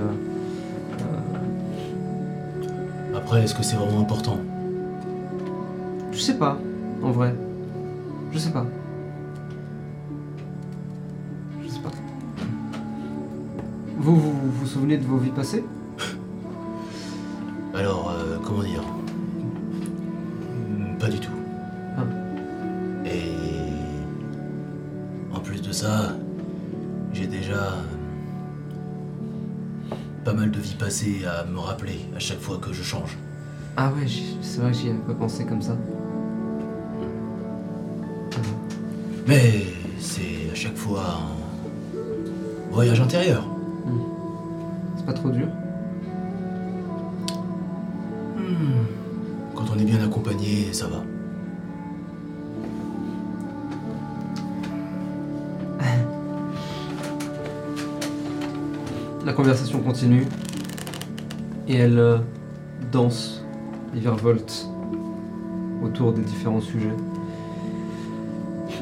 Après, est-ce que c'est vraiment important? Je sais pas, en vrai. Je sais pas. Je sais pas. Vous vous, vous vous souvenez de vos vies passées? Alors, euh, comment dire? Hmm, Pas du tout. Ah. Et en plus de ça, j'ai déjà euh, pas mal de vies passées à me rappeler à chaque fois que je change. Ah ouais, c'est vrai que j'y avais pas pensé comme ça. Mais c'est à chaque fois un voyage intérieur. C'est pas trop dur? Hmm. Quand on est bien accompagné, ça va. La conversation continue et elle euh, danse et virevolte autour des différents sujets.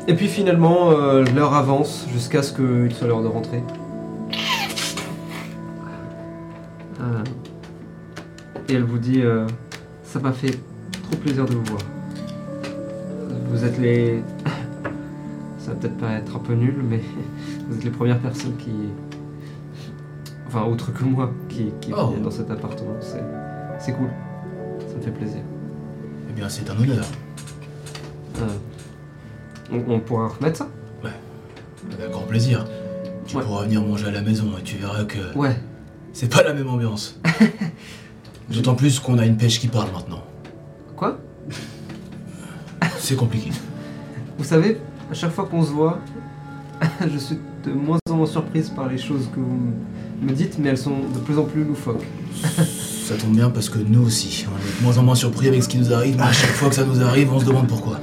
Et puis finalement, euh, l'heure avance jusqu'à ce qu'il soit l'heure de rentrer. Euh, et elle vous dit euh, Ça m'a fait trop plaisir de vous voir. Vous êtes les. Ça va peut-être paraître un peu nul, mais vous êtes les premières personnes qui. Enfin, autre que moi, qui, qui Oh. viennent dans cet appartement. C'est, c'est cool. Ça me fait plaisir. Eh bien, c'est un honneur. Euh, on, on pourra remettre ça Avec grand plaisir. Tu Ouais. pourras venir manger à la maison et tu verras que Ouais. c'est pas la même ambiance. D'autant plus qu'on a une pêche qui parle maintenant. Quoi C'est compliqué. Vous savez, à chaque fois qu'on se voit, je suis de moins en moins surprise par les choses que vous me dites, mais elles sont de plus en plus loufoques. Ça tombe bien parce que nous aussi, on est de moins en moins surpris avec ce qui nous arrive, mais à chaque fois que ça nous arrive, on se demande pourquoi.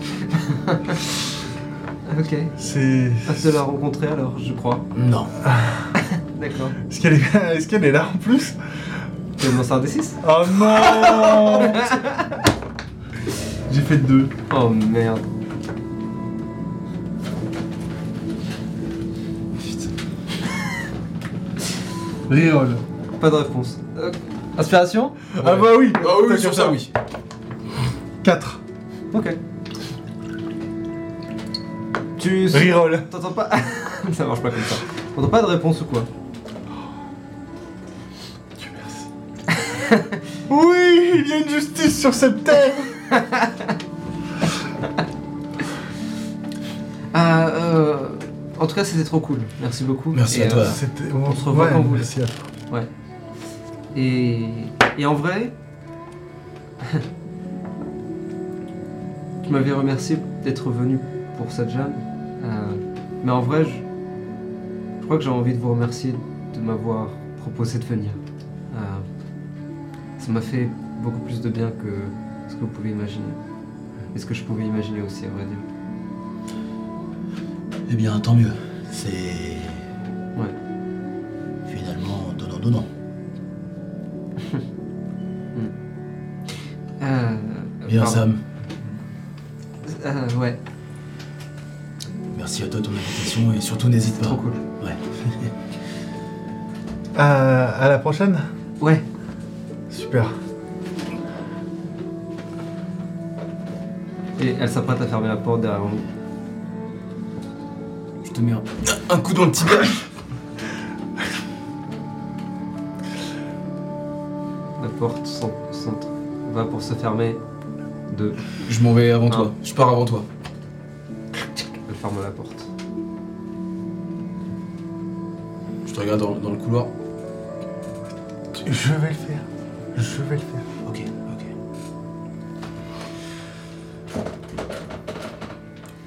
Ok. C'est. Hâte de la rencontrer alors, je crois. Non. D'accord. Est-ce qu'elle est... Là en plus? Tu veux lancer un D6 Oh non J'ai fait deux. Oh merde. Reroll. Pas de réponse. Euh, inspiration? Ah bah oui Ah oui, sur ça, oui. 4. Ok. Tu. Reroll. T'entends pas Ça marche pas comme ça. T'entends pas de réponse ou quoi Dieu merci. oui, il y a une justice sur cette terre Ah, euh. En tout cas, c'était trop cool. Merci beaucoup. Merci Et, à toi. euh, C'était... On se revoit quand vous merci à toi. Et, et en vrai, tu m'avais remercié d'être venu pour cette jam. Mais en vrai, je, je crois que j'ai envie de vous remercier de m'avoir proposé de venir. Euh, ça m'a fait beaucoup plus de bien que ce que vous pouvez imaginer. Et ce que je pouvais imaginer aussi, à vrai dire. Eh bien, tant mieux. C'est. Ouais. Finalement, donnant-donnant. Euh, Bien, pardon. Sam. Euh, ouais, Merci à toi de ton invitation et surtout n'hésite pas. trop cool. Ouais. À, à la prochaine? Ouais, Super. et elle s'apprête à fermer la porte derrière nous. Je te mets un, un coup dans le tibia. La porte s'en- s'en- va pour se fermer. Deux. Je m'en vais avant toi. Je pars avant toi. Ferme la porte. Je te regarde dans, dans le couloir. Je vais le faire. Je vais le faire. Ok, ok.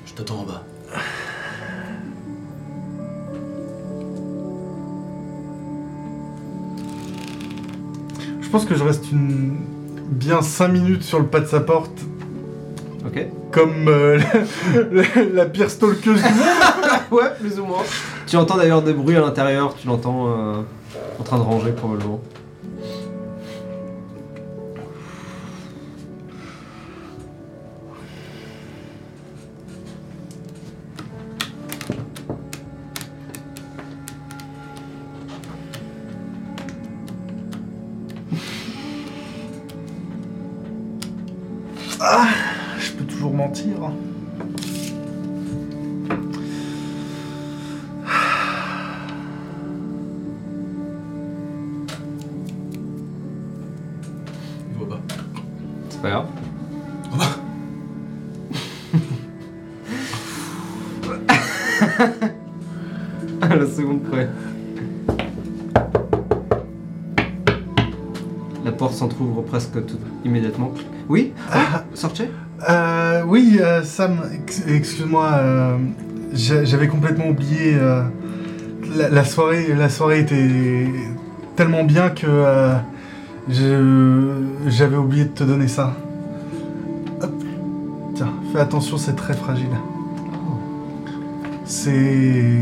Je t'attends en bas. Je pense que je reste une... bien 5 minutes sur le pas de sa porte. Comme euh, la, la- pire stalkeuse du monde. ouais, plus ou moins. Tu entends d'ailleurs des bruits à l'intérieur, tu l'entends euh, en train de ranger probablement. Je Il voit pas. C'est pas grave. à la seconde près. La porte s'entrouvre presque tout immédiatement. Oui? Ah, Sortez oui, euh, Sam, ex- excuse-moi, euh, j'a- j'avais complètement oublié. euh, la, soirée, la soirée était tellement bien que j'avais oublié de te donner ça. Tiens, fais attention, c'est très fragile. C'est,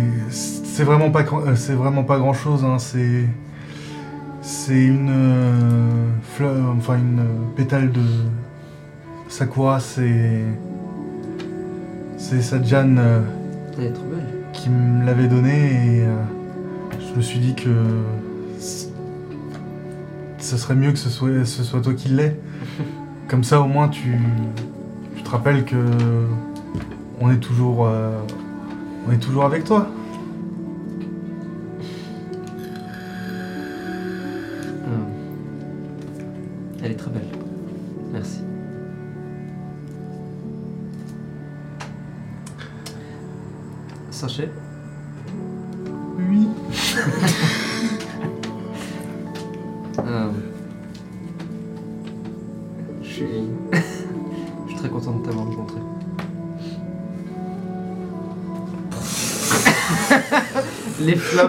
vraiment pas, c'est vraiment pas grand chose. C'est, c'est une fleur, enfin une pétale de Sakura, c'est. C'est Sajan euh, Elle est trop belle. qui me l'avait donné et euh, je me suis dit que. Ce serait mieux que ce soit, ce soit toi qui l'aies. Comme ça, au moins, tu, tu te rappelles que. On est toujours. euh, on est toujours avec toi.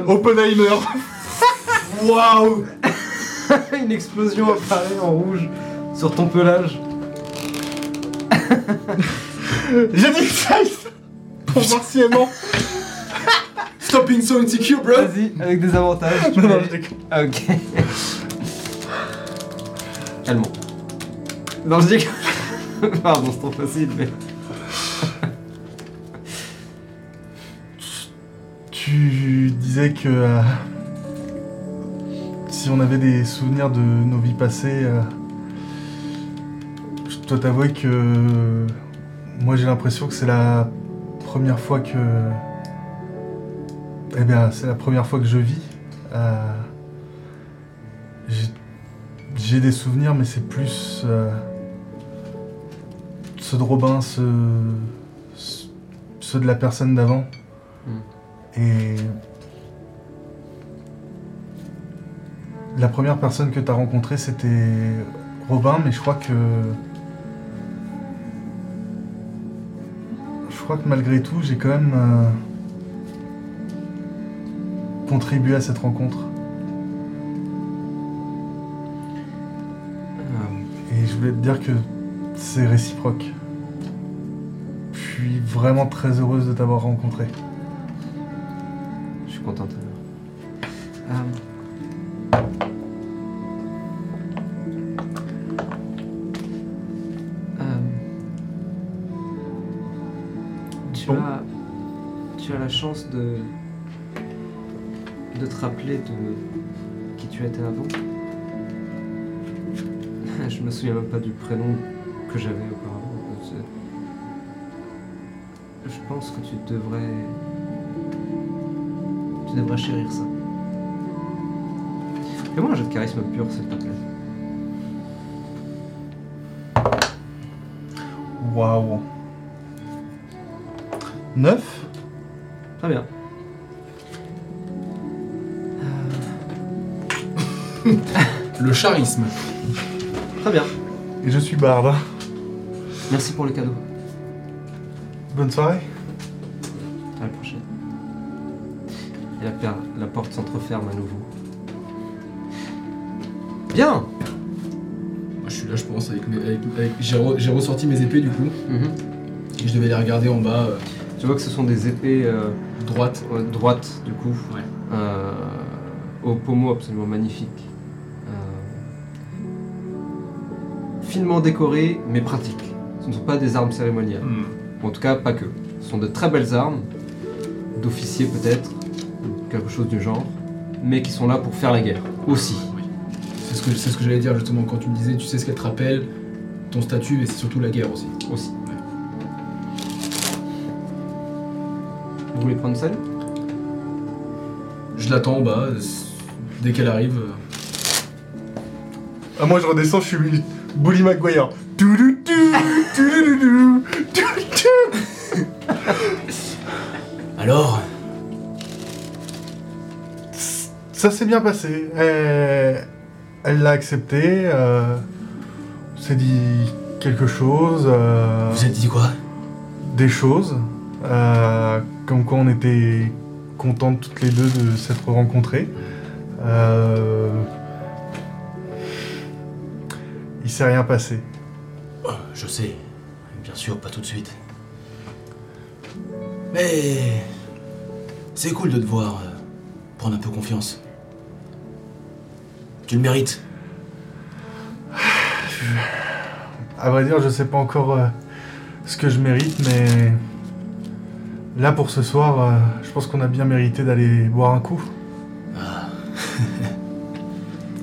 Oppenheimer Waouh une explosion apparaît en rouge sur ton pelage. J'ai dit ça Pour voir si elle ment Stop being so insecure, bro! Vas-y, avec des avantages. Non, je déconne. Ah, ok. Allemand. Non, je dis que... Pardon, c'est trop facile, mais... Tu disais que euh, si on avait des souvenirs de nos vies passées, euh, je dois t'avouer que moi j'ai l'impression que c'est la première fois que. Eh bien, c'est la première fois que je vis. Euh, j'ai- des souvenirs, mais c'est plus euh, ceux de Robin, ceux, ceux de la personne d'avant. Et la première personne que tu as rencontrée, c'était Robin, mais je crois que. Je crois que malgré tout, j'ai quand même euh, contribué à cette rencontre. Euh, Et je voulais te dire que c'est réciproque. Je suis vraiment très heureuse de t'avoir rencontré. De, te rappeler de qui tu étais avant. Je me souviens même pas du prénom que j'avais auparavant. Je pense que tu devrais. Tu devrais chérir ça. Fais-moi un jeu de charisme pur, s'il te plaît. Waouh. 9 Le charisme. Très bien. Et je suis barde. Merci pour le cadeau. Bonne soirée. À la prochaine. Et la, per- la porte s'entreferme à nouveau. Bien Moi, je suis là, je pense. Avec mes, avec- avec- j'ai, re- j'ai ressorti mes épées du coup. Mhm. Et je devais les regarder en bas, euh, Tu vois que ce sont des épées euh, droite. ouais, droites, du coup, Ouais. euh, au pommeau absolument magnifique. Finement décorées, mais pratiques. Ce ne sont pas des armes cérémoniales. Hmm. Ou en tout cas, pas que. Ce sont de très belles armes, d'officiers peut-être, quelque chose du genre, mais qui sont là pour faire la guerre, aussi. C'est ce que, c'est ce que j'allais dire justement quand tu me disais, tu sais ce qu'elle te rappelle, ton statut, et c'est surtout la guerre aussi. aussi. Vous voulez prendre celle Je l'attends en bas, dès qu'elle arrive. euh, Ah, moi je redescends, je suis Bully touloutou. Alors Ça s'est bien passé. Elle l'a accepté. Euh, on s'est dit quelque chose. euh, Vous êtes dit quoi? des choses. euh, comme quoi on était contentes toutes les deux de s'être rencontrées. Euh, il s'est rien passé. Oh, Je sais, bien sûr, pas tout de suite. Mais c'est cool de te voir euh, prendre un peu confiance. Tu le mérites. À vrai dire, je sais pas encore euh, ce que je mérite, mais là pour ce soir, euh, je pense qu'on a bien mérité d'aller boire un coup.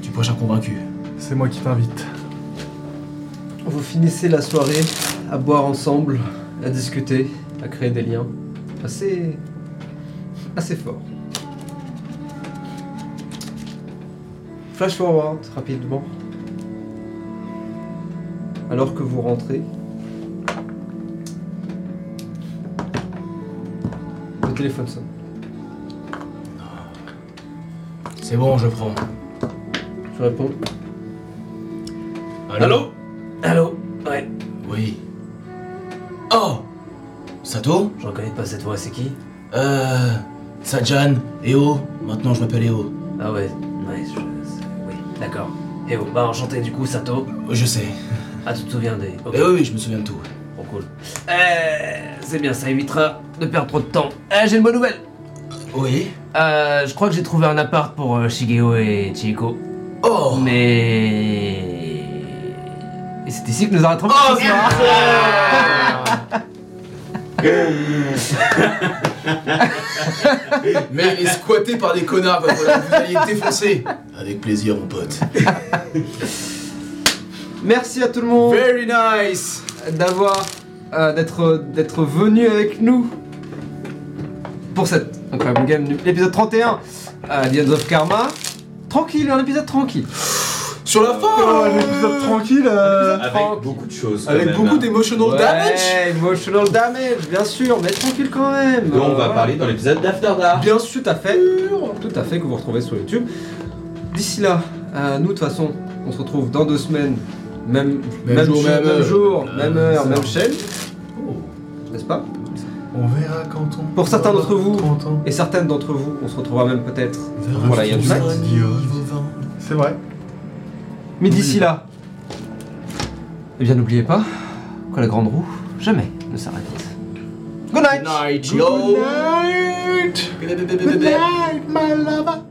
Tu prochain convaincu. C'est moi qui t'invite. Vous finissez la soirée à boire ensemble, à discuter, à créer des liens assez. assez forts. Flash forward rapidement. Alors que vous rentrez, le téléphone sonne. C'est bon, je prends. Je réponds. Allô? Allô Sato je reconnais pas cette voix, c'est qui? Euh. Sajan, Eo. Maintenant je m'appelle Eo. Ah ouais, ouais, je... Oui, d'accord. Et oh, bah enchanté du coup, Sato. Je sais. Ah, tu te souviens des... Ok, Eh oui, oui, je me souviens de tout. trop cool. Euh, c'est bien, ça évitera de perdre trop de temps. Euh, j'ai une bonne nouvelle. Oui. Euh, je crois que j'ai trouvé un appart pour euh, Shigeo et Chihiko. Oh Mais... Et c'est ici que nous arrêterons pour ce soir. Mais il est squatté par des connards, falloir que vous défoncer. Avec plaisir, mon pote. Merci à tout le monde Very nice d'avoir. euh, d'être d'être venu avec nous pour cette incroyable game, l'épisode 31 euh, The End of Karma. Tranquille, un épisode tranquille. Sur la fin Oh, l'épisode tranquille. euh, Avec tranquille. beaucoup de choses. quand Avec même, beaucoup hein. d'emotional Ouais, damage emotional damage, bien sûr, mais tranquille quand même. On va parler dans l'épisode d'After Dark. Bien sûr, tout à fait. Tout à fait, que vous retrouvez sur YouTube. D'ici là, euh, nous, de toute façon, on se retrouve dans deux semaines. Même, Même jour, même heure. jour, Euh, même heure, même chaîne. N'est-ce pas? On verra quand on. Pour certains d'entre vous. 30 ans. Et certaines d'entre vous, on se retrouvera même peut-être Voilà, il y a du Night. match. C'est vrai. Mais d'ici là, eh bien n'oubliez pas que la grande roue, jamais ne s'arrête. Good night Night, yo Good night. Good night, my lover.